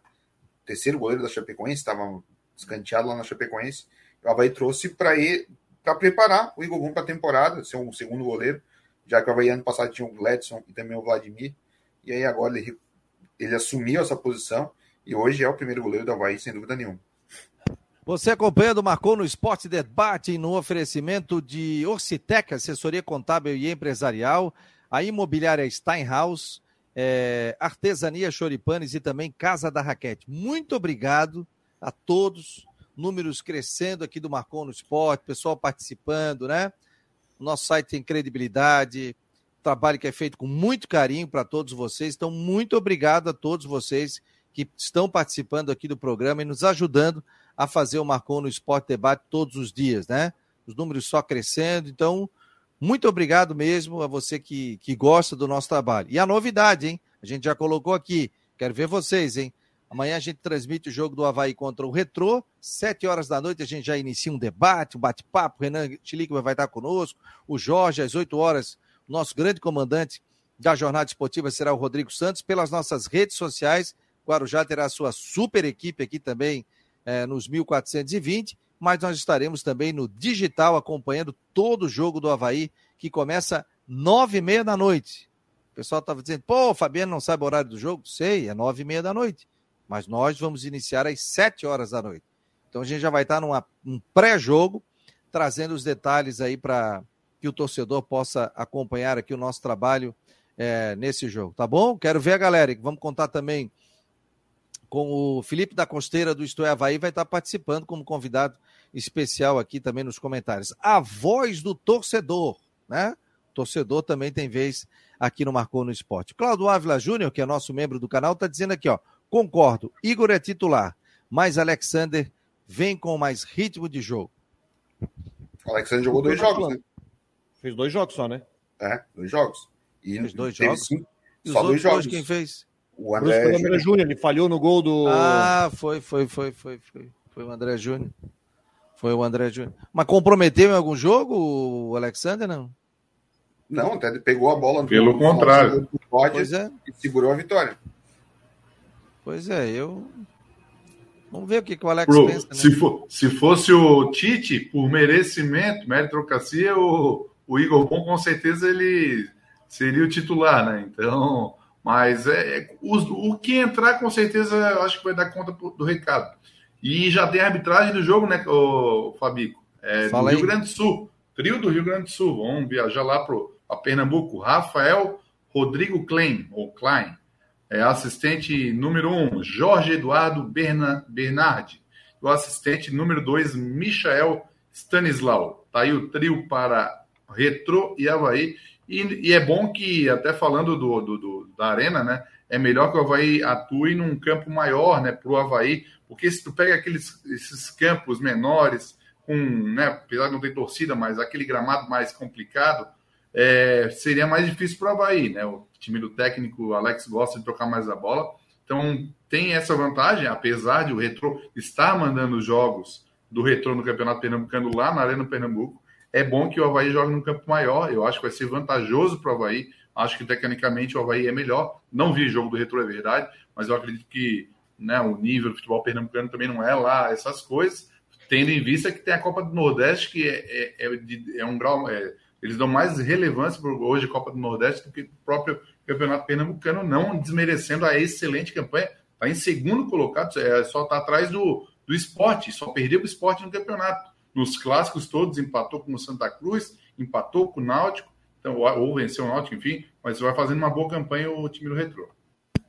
o terceiro goleiro da Chapecoense, estava escanteado lá na Chapecoense. O Havaí trouxe para ele para preparar o Igor Bom para a temporada, ser um segundo goleiro, já que o Havaí ano passado tinha o Gladson e também o Vladimir. E aí agora ele, ele assumiu essa posição e hoje é o primeiro goleiro do Havaí, sem dúvida nenhuma. Você acompanhando Marcou no Esporte Debate no oferecimento de Orcitec, assessoria contábil e empresarial, a imobiliária Steinhaus, é, Artesania Choripanes e também Casa da Raquete. Muito obrigado a todos. Números crescendo aqui do Marcou no Esporte, pessoal participando, né? Nosso site tem credibilidade, trabalho que é feito com muito carinho para todos vocês. Então, muito obrigado a todos vocês que estão participando aqui do programa e nos ajudando a fazer o Marcou no Esporte Debate todos os dias, né? Os números só crescendo. Então, muito obrigado mesmo a você que, que gosta do nosso trabalho. E a novidade, hein? A gente já colocou aqui. Quero ver vocês, hein? Amanhã a gente transmite o jogo do Havaí contra o Retrô. Sete horas da noite a gente já inicia um debate, um bate-papo. Renan Chilique vai estar conosco. O Jorge, às oito horas, nosso grande comandante da jornada esportiva será o Rodrigo Santos. Pelas nossas redes sociais, Guarujá terá a sua super equipe aqui também é, nos 1420, mas nós estaremos também no digital acompanhando todo o jogo do Havaí, que começa nove e meia da noite. O pessoal estava dizendo, pô, o Fabiano não sabe o horário do jogo? Sei, é nove e meia da noite. Mas nós vamos iniciar às sete horas da noite. Então a gente já vai estar num um pré-jogo, trazendo os detalhes aí para que o torcedor possa acompanhar aqui o nosso trabalho é, nesse jogo, tá bom? Quero ver a galera. Vamos contar também com o Felipe da Costeira do Isto é Havaí, vai estar participando como convidado especial aqui também nos comentários. A voz do torcedor, né? Torcedor também tem vez aqui no Marcou no Esporte. Claudio Ávila Júnior, que é nosso membro do canal, está dizendo aqui, ó, concordo, Igor é titular, mas Alexander vem com mais ritmo de jogo. O Alexander jogou dois jogos, né? Fez dois jogos só, né? É, dois jogos. E Fez dois teve jogos? cinco- E só os dois jogos. dois quem fez? O André, André Júnior, ele falhou no gol do. Ah, foi, foi, foi, foi, foi. Foi o André Júnior. Foi o André Júnior. Mas comprometeu em algum jogo o Alexander, não? Não, até ele pegou a bola no Pelo contrário. do pódio Pois é, e segurou a vitória. Pois é, eu. Vamos ver o que, que o Alex pensa, né? se, for- se fosse o Tite, por merecimento, meritocracia, o, o Igor Bom com certeza ele seria o titular, né? Então, mas é, o, o que entrar com certeza eu acho que vai dar conta do recado. E já tem a arbitragem do jogo, né, o Fabico? É, do. Rio Grande do Sul. Trio do Rio Grande do Sul. Vamos viajar lá para Pernambuco. Rafael Rodrigo Klein, ou Klein. É assistente número um, Jorge Eduardo Berna, Bernardi. O assistente número dois, Michael Stanislau. Tá aí o trio para Retro e Havaí. E, e é bom que, até falando do, do- do- da arena, né? É melhor que o Havaí atue num campo maior, né? Para o Havaí. Porque se tu pega aqueles esses campos menores, com, né? Apesar de não ter torcida, mas aquele gramado mais complicado, é, seria mais difícil para o Havaí, né? Time do técnico Alex gosta de trocar mais a bola. Então tem essa vantagem, apesar de o Retro estar mandando os jogos do Retro no Campeonato Pernambucano lá na Arena Pernambuco, é bom que o Havaí jogue num campo maior. Eu acho que vai ser vantajoso para o Havaí. Acho que tecnicamente o Havaí é melhor. Não vi jogo do Retro, é verdade, mas eu acredito que né, o nível do futebol pernambucano também não é lá essas coisas, tendo em vista que tem a Copa do Nordeste, que é, é, é é um grau, é, Eles dão mais relevância para hoje Copa do Nordeste do que o próprio Campeonato Pernambucano, não desmerecendo a excelente campanha. Está em segundo colocado, é, só está atrás do, do esporte, só perdeu o esporte no campeonato. Nos clássicos todos, empatou com o Santa Cruz, empatou com o Náutico, então, ou venceu o Náutico, enfim, mas vai fazendo uma boa campanha o time do Retrô.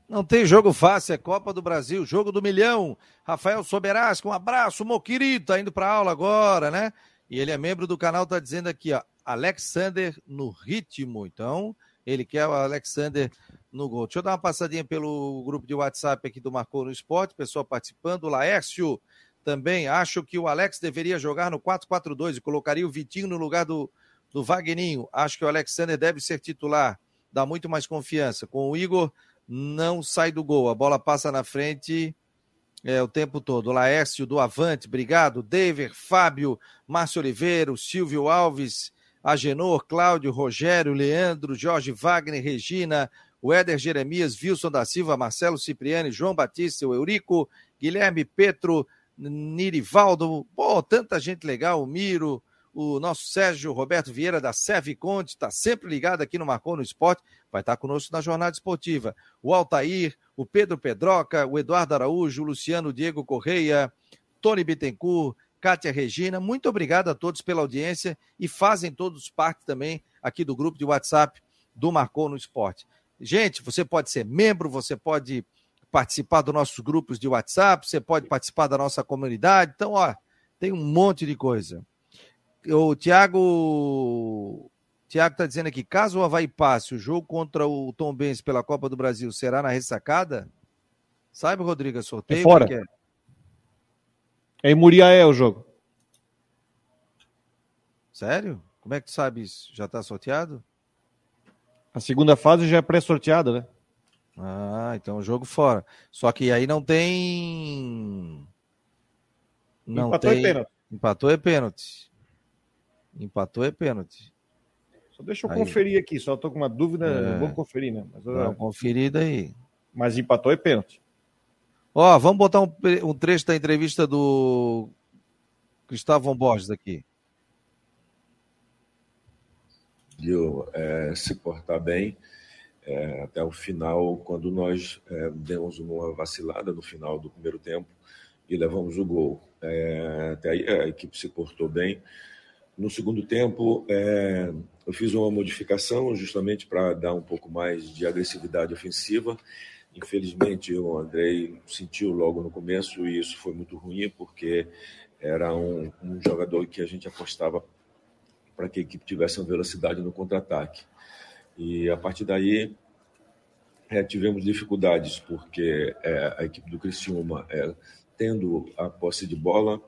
Não tem jogo fácil, é Copa do Brasil, jogo do milhão. Rafael Soberasco, um abraço, meu querido, tá indo para aula agora, né? E ele é membro do canal, tá dizendo aqui, ó, Alexander no ritmo. Então, ele quer o Alexander no gol. Deixa eu dar uma passadinha pelo grupo de WhatsApp aqui do Marcou no Esporte, pessoal participando. Laércio também acho que o Alex deveria jogar no 4-4-2 e colocaria o Vitinho no lugar do, do Wagninho. Acho que o Alexander deve ser titular, dá muito mais confiança. Com o Igor, não sai do gol, a bola passa na frente é, o tempo todo. Laércio do Avante, obrigado. David, Fábio, Márcio Oliveira, Silvio Alves, Agenor, Cláudio, Rogério, Leandro, Jorge Wagner, Regina, o Éder Jeremias, Wilson da Silva, Marcelo Cipriani, João Batista, Eurico, Guilherme Petro, Nirivaldo, pô, tanta gente legal, o Miro, o nosso Sérgio Roberto Vieira da Serve Conte, está sempre ligado aqui no Marcou no Esporte, vai estar conosco na jornada esportiva. O Altair, o Pedro Pedroca, o Eduardo Araújo, o Luciano Diego Correia, Tony Bittencourt, Kátia Regina, muito obrigado a todos pela audiência e fazem todos parte também aqui do grupo de WhatsApp do Marcou no Esporte. Gente, você pode ser membro, você pode participar dos nossos grupos de WhatsApp, você pode participar da nossa comunidade. Então, ó, tem um monte de coisa. O Tiago Tiago está dizendo aqui, caso o Havaí passe o jogo contra o Tom Benz pela Copa do Brasil, será na ressacada? Sabe, Rodrigo, é sorteio? É fora. É? É em Muriaé o jogo. Sério? Como é que tu sabe isso? Já está sorteado? A segunda fase já é pré-sorteada, né? Ah, então o jogo fora. Só que aí não tem. Não Empatou tem... é pênalti. Empatou é pênalti. Empatou é pênalti. Só deixa eu aí... conferir aqui, só estou com uma dúvida, é... vou conferir, né? Mas, Não, conferida aí. Mas empatou é pênalti. Ó, vamos botar um, um trecho da entrevista do Cristóvão Borges aqui. Conseguiu é, se portar bem é, até o final, quando nós é, demos uma vacilada no final do primeiro tempo e levamos o gol. É, até aí a equipe se portou bem. No segundo tempo, é, eu fiz uma modificação justamente para dar um pouco mais de agressividade ofensiva. Infelizmente, o Andrei sentiu logo no começo e isso foi muito ruim, porque era um, um jogador que a gente apostava para que a equipe tivesse uma velocidade no contra-ataque. E a partir daí é, tivemos dificuldades, porque é, a equipe do Criciúma, é, tendo a posse de bola,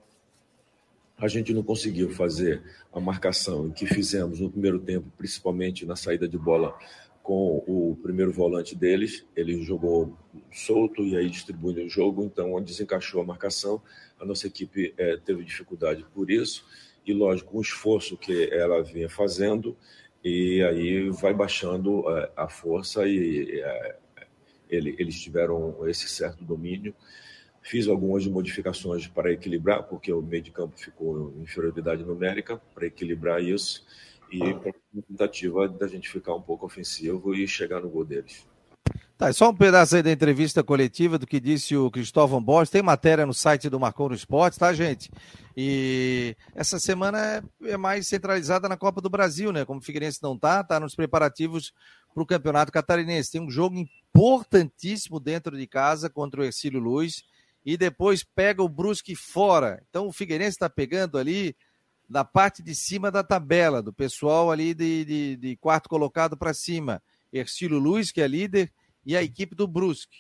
a gente não conseguiu fazer a marcação que fizemos no primeiro tempo, principalmente na saída de bola com o primeiro volante deles, ele jogou solto e aí distribuindo o jogo, então desencaixou a marcação, a nossa equipe é, teve dificuldade por isso, e lógico, o esforço que ela vinha fazendo, e aí vai baixando é, a força e é, ele, eles tiveram esse certo domínio. Fiz algumas modificações para equilibrar, porque o meio de campo ficou em inferioridade numérica, para equilibrar isso e para tentativa da gente ficar um pouco ofensivo e chegar no gol deles. Tá, só um pedaço aí da entrevista coletiva do que disse o Cristóvão Borges. Tem matéria no site do Marcou no Esporte, tá, gente? E essa semana é, é mais centralizada na Copa do Brasil, né? Como o Figueirense não tá, tá nos preparativos para o Campeonato Catarinense. Tem um jogo importantíssimo dentro de casa contra o Ercílio Luz e depois pega o Brusque fora. Então o Figueirense está pegando ali da parte de cima da tabela, do pessoal ali de, de, de quarto colocado para cima. Ercílio Luiz, que é líder, e a equipe do Brusque.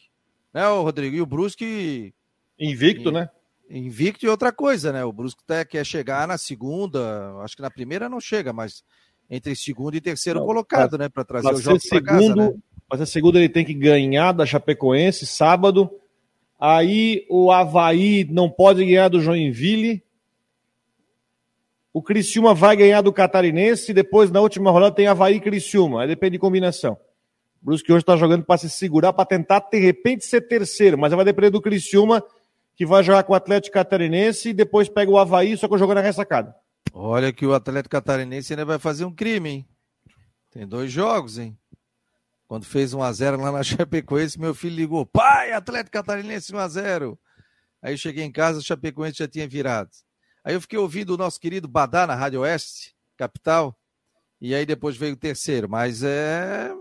Né, Rodrigo? E o Brusque. Invicto, né? Invicto e outra coisa, né? O Brusque até quer chegar na segunda, acho que na primeira não chega, mas entre segundo e terceiro não, colocado, pra, né? Para trazer o jogo para casa. Né? Mas a segunda ele tem que ganhar da Chapecoense sábado. Aí o Havaí não pode ganhar do Joinville o Criciúma vai ganhar do Catarinense e depois na última rodada tem Havaí e Criciúma. Aí depende de combinação. O Brusque hoje está jogando para se segurar, para tentar de repente ser terceiro, mas vai depender do Criciúma, que vai jogar com o Atlético Catarinense e depois pega o Havaí, só que eu jogo na ressacada. Olha que o Atlético Catarinense ainda vai fazer um crime, hein? Tem dois jogos, hein? Quando fez 1x0 lá na Chapecoense, meu filho ligou: pai, Atlético Catarinense 1x0. Aí eu cheguei em casa, o Chapecoense já tinha virado. Aí eu fiquei ouvindo o nosso querido Badá na Rádio Oeste, capital. E aí depois veio o terceiro. Mas é.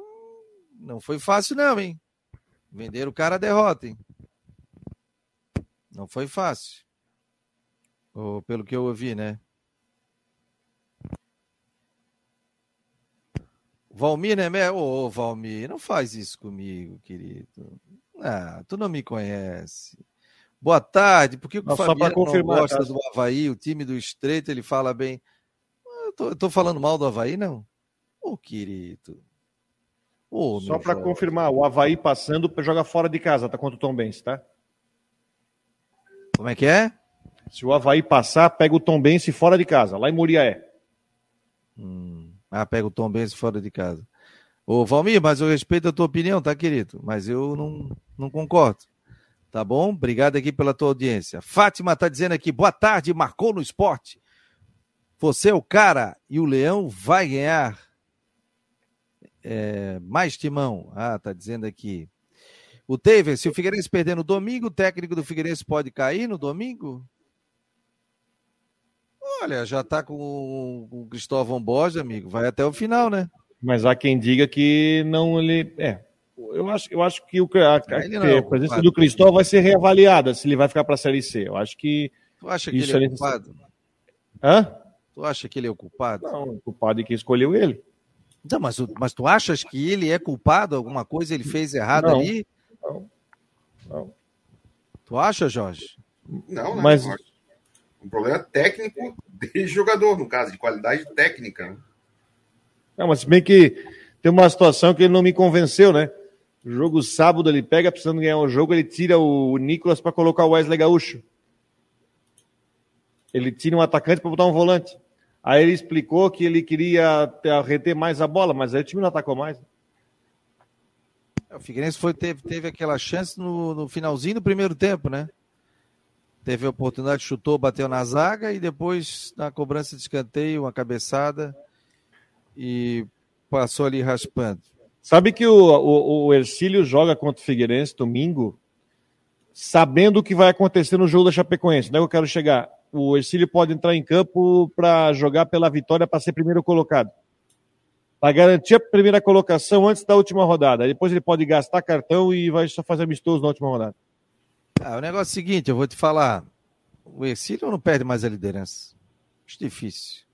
Não foi fácil, não, hein? Venderam o cara a derrota, hein? Não foi fácil. Ou, pelo que eu ouvi, né? Valmir, né? Ô, oh, Valmir, não faz isso comigo, querido. Ah, tu não me conhece. Boa tarde. Por que o Fabiano não gosta do Havaí, o time do Estreito, ele fala bem. Eu tô, eu tô falando mal do Havaí, não? Ô, querido. Só para confirmar, o Havaí passando joga fora de casa, tá contra o Tom Benz, tá? Como é que é? Se o Havaí passar, pega o Tom Benz fora de casa, lá em Muriaé. Hum. Ah, pega o Tom Benz fora de casa. Ô, Valmir, mas eu respeito a tua opinião, tá, querido? Mas eu não, não concordo. Tá bom? Obrigado aqui pela tua audiência. Fátima tá dizendo aqui, boa tarde, marcou no esporte. Você é o cara e o Leão vai ganhar é, mais timão. Ah, tá dizendo aqui. O Tever, se o Figueirense perder no domingo, o técnico do Figueirense pode cair no domingo? Olha, já tá com o Cristóvão Borges, amigo. Vai até o final, né? Mas há quem diga que não ele. É. Eu acho, eu acho que o, a, a, a presença do Cristóvão vai ser reavaliada se ele vai ficar para a Série C. Eu acho que. Tu acha que ele é, é culpado? Hã? Tu acha que ele é o culpado? Não, o culpado é quem escolheu ele. Não, mas, mas tu achas que ele é culpado? Alguma coisa ele fez errado não, ali? Não. Não. Tu acha, Jorge? Não, não. Mas... Um problema técnico de jogador, no caso, de qualidade técnica. Né? Não, mas bem que tem uma situação que ele não me convenceu, né? Jogo sábado ele pega, precisando ganhar um jogo, ele tira o Nicolas para colocar o Wesley Gaúcho. Ele tira um atacante para botar um volante. Aí ele explicou que ele queria reter mais a bola, mas aí o time não atacou mais. É, o Figueirense foi, teve, teve aquela chance no, no finalzinho do primeiro tempo, né? Teve a oportunidade, chutou, bateu na zaga e depois, na cobrança de escanteio, uma cabeçada e passou ali raspando. Sabe que o, o, o Ercílio joga contra o Figueirense domingo, sabendo o que vai acontecer no jogo da Chapecoense. Não é que eu quero chegar. O Ercílio pode entrar em campo para jogar pela vitória para ser primeiro colocado. Para garantir a primeira colocação antes da última rodada. Depois ele pode gastar cartão e vai só fazer amistoso na última rodada. Ah, o negócio é o seguinte, eu vou te falar. O Exílio não perde mais a liderança. Acho difícil.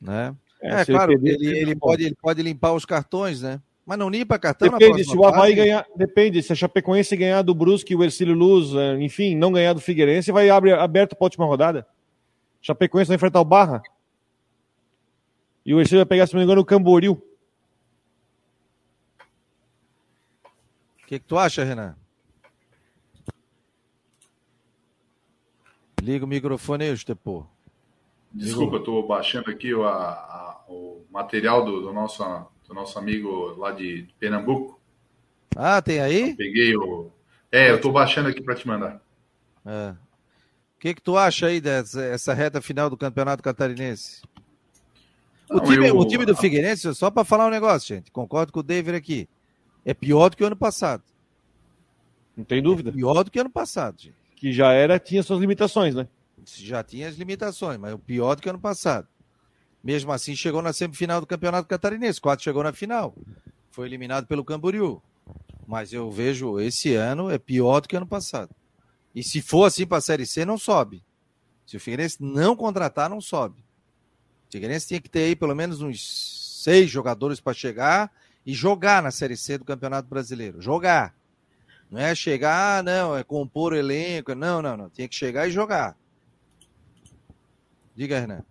Né? É, é claro, ele, ele, ele pode, ele pode limpar os cartões, né? Mas não limpa cartão Depende, se o Havaí ganhar, depende, se a Chapecoense ganhar do Brusque o Ercílio Luz, é, enfim, não ganhar do Figueirense, vai abrir aberto para a última rodada. Chapecoense vai enfrentar o Barra. E o Ercílio vai pegar, se não me engano, o Camboriú. O que, que tu acha, Renan? Liga o microfone aí, Estepô. Desculpa, estou baixando aqui o, a, a, o material do, do, nosso, do nosso amigo lá de Pernambuco. Ah, tem aí? Eu peguei o. É, eu estou baixando aqui para te mandar. É. O que, que tu acha aí dessa essa reta final do Campeonato Catarinense? O, Não, time, eu... o time do Figueirense, só para falar um negócio, gente, concordo com o David aqui, é pior do que o ano passado. Não tem dúvida. É pior do que o ano passado, gente que já era, tinha suas limitações, né? Já tinha as limitações, mas o pior do que ano passado. Mesmo assim, chegou na semifinal do Campeonato Catarinense, quase chegou na final. Foi eliminado pelo Camboriú. Mas eu vejo esse ano é pior do que ano passado. E se for assim para a Série C, não sobe. Se o Figueirense não contratar, não sobe. O Figueirense tinha que ter aí pelo menos uns seis jogadores para chegar e jogar na Série C do Campeonato Brasileiro. Jogar. Não é chegar, ah, não, é compor o elenco. Não, não, não. Tem que chegar e jogar. Diga, Renan.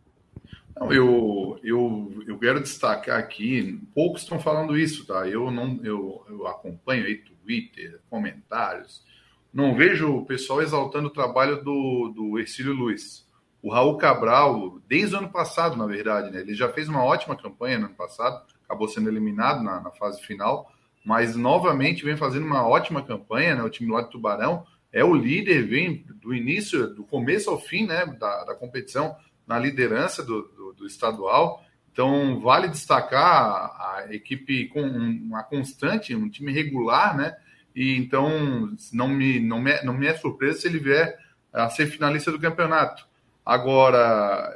Não, eu, eu, eu quero destacar aqui, poucos estão falando isso, tá? Eu não eu, eu acompanho aí Twitter, comentários, não vejo o pessoal exaltando o trabalho do, do Ercílio Luiz. O Raul Cabral, desde o ano passado, na verdade, né? Ele já fez uma ótima campanha no ano passado, acabou sendo eliminado na, na fase final, mas novamente vem fazendo uma ótima campanha, né? O time lá de Tubarão é o líder, vem do início, do começo ao fim, né? Da, da competição, na liderança do, do, do estadual. Então, vale destacar a, equipe com uma constante, um time regular, né? E então, não me, não me, não me é surpresa se ele vier a ser finalista do campeonato. Agora,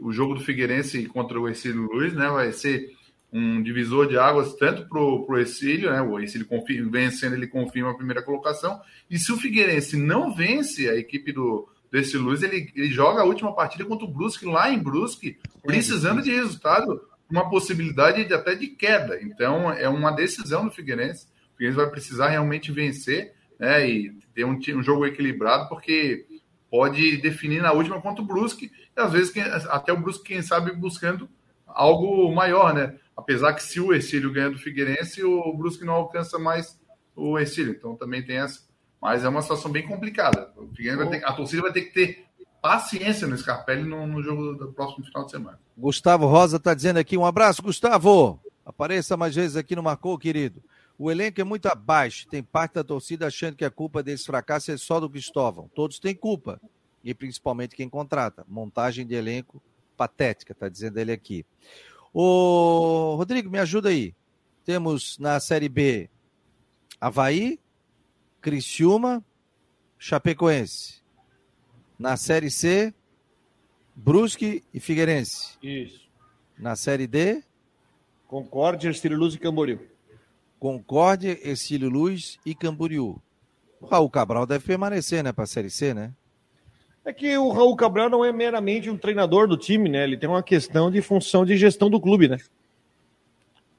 o jogo do Figueirense contra o Exílio Luiz, né? Vai ser um divisor de águas tanto para o Exílio, né? O Exílio confirma, vencendo, ele confirma a primeira colocação. E se o Figueirense não vence a equipe do, desse Luz, ele, ele joga a última partida contra o Brusque lá em Brusque, precisando de resultado, uma possibilidade de, até de queda. Então, é uma decisão do Figueirense. O Figueirense vai precisar realmente vencer né, e ter um, um jogo equilibrado, porque pode definir na última contra o Brusque, e às vezes até o Brusque, quem sabe, buscando algo maior, né? Apesar que se o Exílio ganha do Figueirense, o Brusque não alcança mais o Exílio. Então também tem essa mas é uma situação bem complicada. Ter, a torcida vai ter que ter paciência no Scarpelli no, no jogo do próximo final de semana. Gustavo Rosa está dizendo aqui, um abraço, Gustavo. Apareça mais vezes aqui no Marcou, querido. O elenco é muito abaixo. Tem parte da torcida achando que a culpa desse fracasso é só do Cristóvão. Todos têm culpa. E principalmente quem contrata. Montagem de elenco patética, está dizendo ele aqui. Ô, Rodrigo, me ajuda aí. Temos na Série B Havaí, Criciúma, Chapecoense. Na Série C, Brusque e Figueirense. Isso. Na Série D, Concórdia, Ercílio Luz e Camboriú. Concórdia, Ercílio Luz e Camboriú. O Raul Cabral deve permanecer, né, para a Série C, né? É que o Raul Cabral não é meramente um treinador do time, né? Ele tem uma questão de função de gestão do clube, né?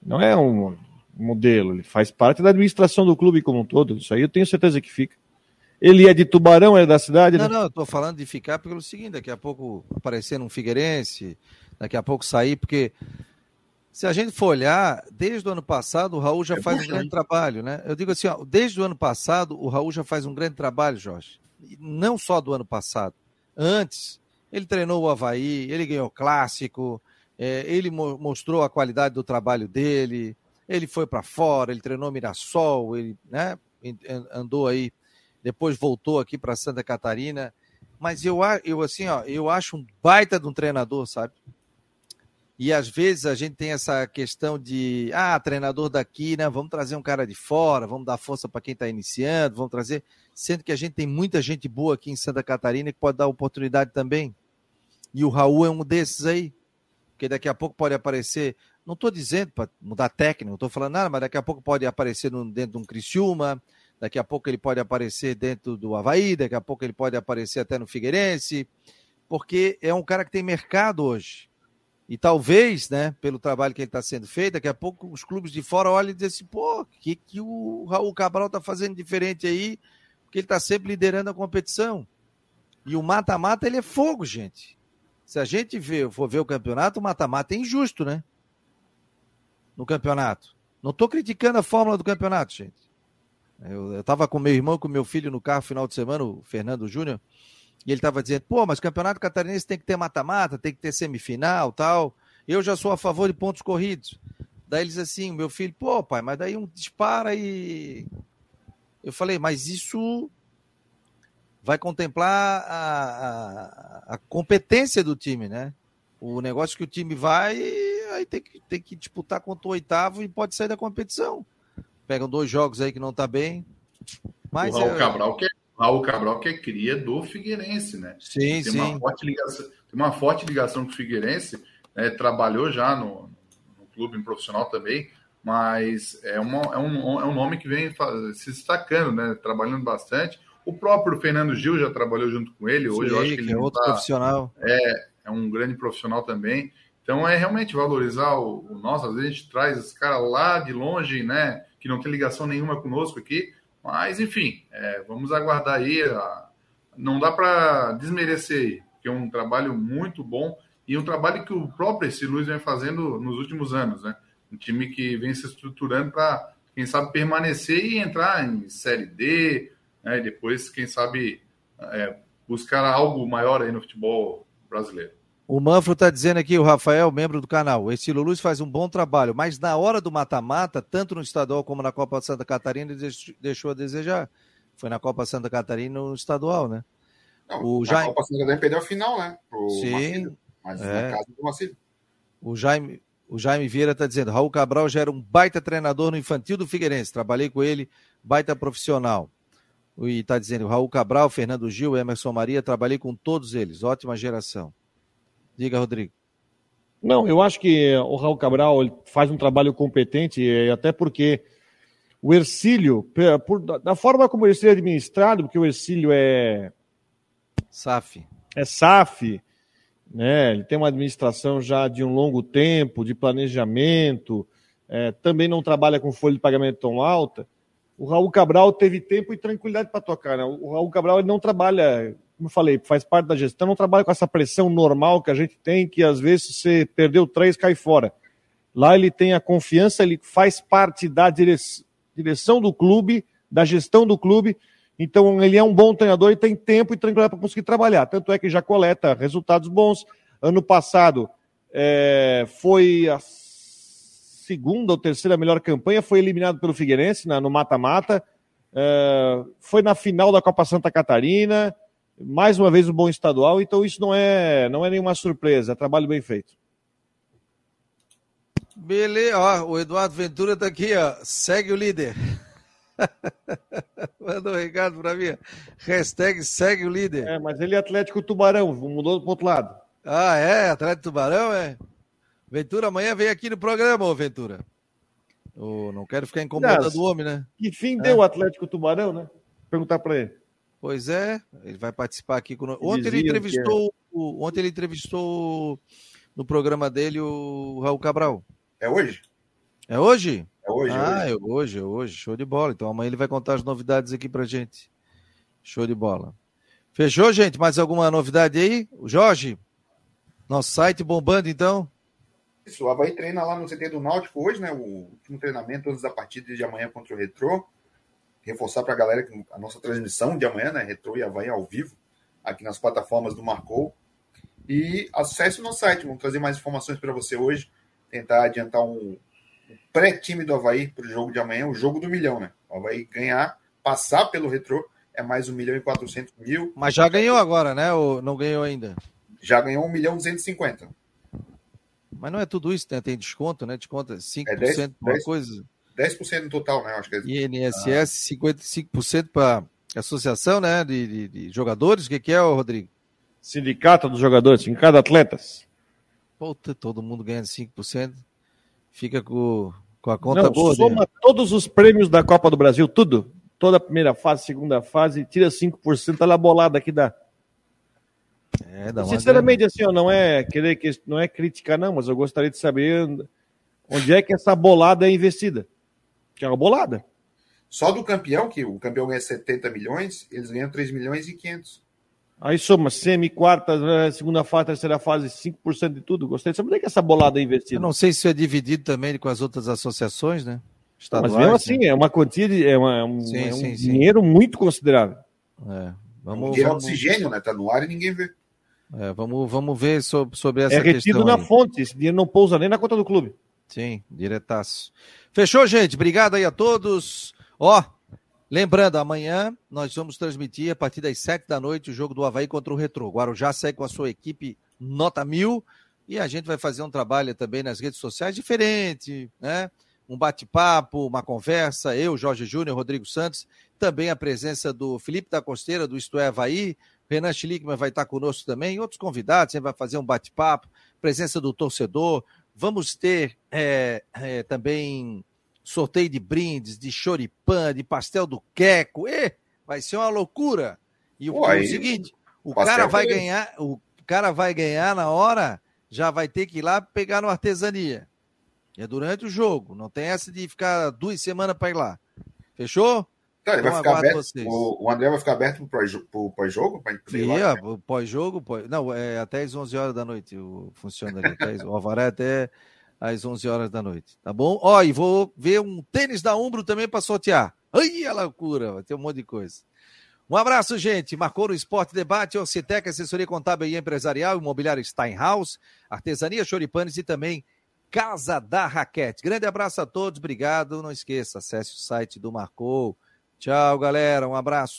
Não é um modelo, ele faz parte da administração do clube como um todo. Isso aí eu tenho certeza que fica. Ele é de Tubarão, é da cidade? Não, né? não, eu tô falando de ficar pelo seguinte: daqui a pouco aparecer num Figueirense, daqui a pouco sair, porque se a gente for olhar, desde o ano passado o Raul já é faz um grande trabalho, né? Eu digo assim, ó, desde o ano passado o Raul já faz um grande trabalho, Jorge. Não só do ano passado. Antes, ele treinou o Havaí, ele ganhou clássico, é, ele mo mostrou a qualidade do trabalho dele, ele foi para fora, ele treinou Mirassol, ele né, andou aí, depois voltou aqui para Santa Catarina. Mas eu, eu assim, ó, eu acho um baita de um treinador, sabe? E às vezes a gente tem essa questão de, ah, treinador daqui, né? Vamos trazer um cara de fora, vamos dar força para quem está iniciando, vamos trazer. Sendo que a gente tem muita gente boa aqui em Santa Catarina que pode dar oportunidade também. E o Raul é um desses aí. Porque daqui a pouco pode aparecer não estou dizendo para mudar técnico, estou falando nada, mas daqui a pouco pode aparecer no, dentro de um Criciúma, daqui a pouco ele pode aparecer dentro do Havaí, daqui a pouco ele pode aparecer até no Figueirense, porque é um cara que tem mercado hoje. E talvez, né, pelo trabalho que ele está sendo feito, daqui a pouco os clubes de fora olhem e dizem assim, pô, o que, que o Raul Cabral está fazendo diferente aí? Porque ele está sempre liderando a competição. E o mata-mata, ele é fogo, gente. Se a gente for ver o campeonato, o mata-mata é injusto, né? No campeonato. Não estou criticando a fórmula do campeonato, gente. Eu estava com meu irmão, com meu filho no carro final de semana, o Fernando Júnior, e ele estava dizendo, pô, mas campeonato catarinense tem que ter mata-mata, tem que ter semifinal tal. Eu já sou a favor de pontos corridos. Daí eles assim, meu filho, pô, pai, mas daí um dispara e. Eu falei, mas isso vai contemplar a, a, a competência do time, né? O negócio que o time vai aí tem que, tem que disputar contra o oitavo e pode sair da competição. Pegam dois jogos aí que não tá bem. Mas o Raul, é... Cabral, que é, Raul Cabral que é cria do Figueirense, né? Sim, tem sim. Uma forte ligação, tem uma forte ligação com o Figueirense, né? trabalhou já no, no clube profissional também, mas é, uma, é, um, é um nome que vem se destacando, né? Trabalhando bastante. O próprio Fernando Gil já trabalhou junto com ele. Hoje Sim, eu acho que ele é outro tá, profissional. É, é um grande profissional também. Então é realmente valorizar o, o nosso. Às vezes a gente traz esse cara lá de longe, né? Que não tem ligação nenhuma conosco aqui. Mas, enfim, é, vamos aguardar aí. A... Não dá para desmerecer, que é um trabalho muito bom e um trabalho que o próprio esse Luiz vem fazendo nos últimos anos, né? Um time que vem se estruturando para, quem sabe, permanecer e entrar em Série D, né? E depois, quem sabe, é, buscar algo maior aí no futebol brasileiro. O Manfro está dizendo aqui, o Rafael, membro do canal, esse Luz faz um bom trabalho, mas na hora do mata-mata, tanto no estadual como na Copa Santa Catarina, ele deixou a desejar. Foi na Copa Santa Catarina no estadual, né? Não, o Jaime... Copa Santa Catarina perdeu a final, né? Pro Sim. Marcílio, mas é. na casa do Marcílio. O Jaime, o Jaime Vieira está dizendo: Raul Cabral já era um baita treinador no infantil do Figueirense. Trabalhei com ele, baita profissional. E está dizendo: Raul Cabral, Fernando Gil, Emerson Maria, trabalhei com todos eles. Ótima geração. Diga, Rodrigo. Não, eu acho que o Raul Cabral faz um trabalho competente, até porque o Ercílio, por, da forma como o Ercílio é administrado, porque o Ercílio é. SAF. É SAF, né? Ele tem uma administração já de um longo tempo, de planejamento, é, também não trabalha com folha de pagamento tão alta. O Raul Cabral teve tempo e tranquilidade para tocar. Né? O Raul Cabral ele não trabalha como eu falei, faz parte da gestão, não trabalha com essa pressão normal que a gente tem, que às vezes você perdeu três, cai fora. Lá ele tem a confiança, ele faz parte da direção do clube, da gestão do clube, então ele é um bom treinador e tem tempo e tranquilidade para conseguir trabalhar. Tanto é que já coleta resultados bons. Ano passado é, foi a segunda ou terceira melhor campanha, foi eliminado pelo Figueirense na, no mata-mata. É, foi na final da Copa Santa Catarina mais uma vez o um bom estadual, então isso não é, não é nenhuma surpresa, é trabalho bem feito. Beleza, ó, o Eduardo Ventura está aqui, ó, segue o líder. Manda um recado para mim. Hashtag segue o líder. É, mas ele é Atlético Tubarão, mudou para outro lado. Ah, é? Atlético Tubarão, é? Ventura, amanhã vem aqui no programa, ô Ventura. Oh, não quero ficar incomodando o homem, né? Que fim é. deu o Atlético Tubarão, né? Perguntar para ele. Pois é, ele vai participar aqui conosco. Ontem ele entrevistou, é. ontem ele entrevistou no programa dele o Raul Cabral. É hoje? É hoje? É hoje. Ah, é hoje. é hoje, é hoje. Show de bola. Então amanhã ele vai contar as novidades aqui pra gente. Show de bola. Fechou, gente? Mais alguma novidade aí? O Jorge? Nosso site bombando, então? Isso, o Havaí treina lá no CT do Náutico hoje, né? O último treinamento antes da partida de amanhã contra o Retrô reforçar para a galera que a nossa transmissão de amanhã, né, Retro e Havaí ao vivo, aqui nas plataformas do Marcou. E acesse o nosso site, vamos trazer mais informações para você hoje, tentar adiantar um, pré-time do Havaí para o jogo de amanhã, o jogo do milhão, né? O Havaí ganhar, passar pelo Retro, é mais um milhão e quatrocentos mil. Mas já ganhou agora, né? Ou não ganhou ainda? Já ganhou um milhão e duzentos e cinquenta. Mas não é tudo isso, né? Tem desconto, né? Desconto 5% é 10, por uma coisa. 10% no total, né? Acho que é... INSS, ah. 55% para associação né, de, de, de, jogadores. O que, que é, Rodrigo? Sindicato dos jogadores, sindicato de atletas. Puta, todo mundo ganha 5%. Fica com, com a conta Não, boa. Soma dele. todos os prêmios da Copa do Brasil, tudo. Toda a primeira fase, segunda fase, tira 5%, ela bolada aqui dá. É, dá Sinceramente, grana. assim, ó, não é querer que não é criticar, não, mas eu gostaria de saber onde é que essa bolada é investida. Que é uma bolada. Só do campeão, que o campeão ganha 70 milhões, eles ganham 3 milhões e 500. Aí soma semi, quarta, né, segunda fase, terceira fase, 5% de tudo. Gostei de saber onde é que essa bolada é investida. Eu não sei se é dividido também com as outras associações, né? Estaduais, Mas mesmo assim, né? é uma quantia de. É, uma, um, sim, é um sim, dinheiro sim. muito considerável. É. Vamos, vamos... oxigênio, né? Tá no ar e ninguém vê. É, vamos, vamos ver sobre, sobre essa é questão. É retido na aí. fonte, esse dinheiro não pousa nem na conta do clube. Sim, diretaço. Fechou, gente? Obrigado aí a todos. Ó, lembrando, amanhã nós vamos transmitir a partir das sete da noite o jogo do Havaí contra o Retro. O Guarujá segue com a sua equipe nota mil e a gente vai fazer um trabalho também nas redes sociais diferente, né? Um bate-papo, uma conversa, eu, Jorge Júnior, Rodrigo Santos, também a presença do Felipe da Costeira, do Isto é Havaí, Renan Schlickman vai estar conosco também, outros convidados, a gente vai fazer um bate-papo, presença do torcedor, Vamos ter é, é, também sorteio de brindes, de choripã, de pastel do queco. E vai ser uma loucura. E o, é o seguinte, o cara vai ganhar, o cara vai ganhar na hora, já vai ter que ir lá pegar no artesania. É durante o jogo, não tem essa de ficar duas semanas para ir lá. Fechou? Então, vai ficar aberto, o, o, André vai ficar aberto para o pós-jogo? Sim, pós-jogo. Pós, não, é até às 11 horas da noite o, funciona ali. Até, o Alvaré é até às 11 horas da noite. Tá bom? Ó, e vou ver um tênis da Umbro também para sortear. Ai, a loucura, vai ter um monte de coisa. Um abraço, gente. Marcou no Esporte Debate, Ocitec, assessoria contábil e empresarial, imobiliário Steinhaus, artesania Choripanes e também Casa da Raquete. Grande abraço a todos, obrigado. Não esqueça, acesse o site do Marcou Tchau, galera. Um abraço.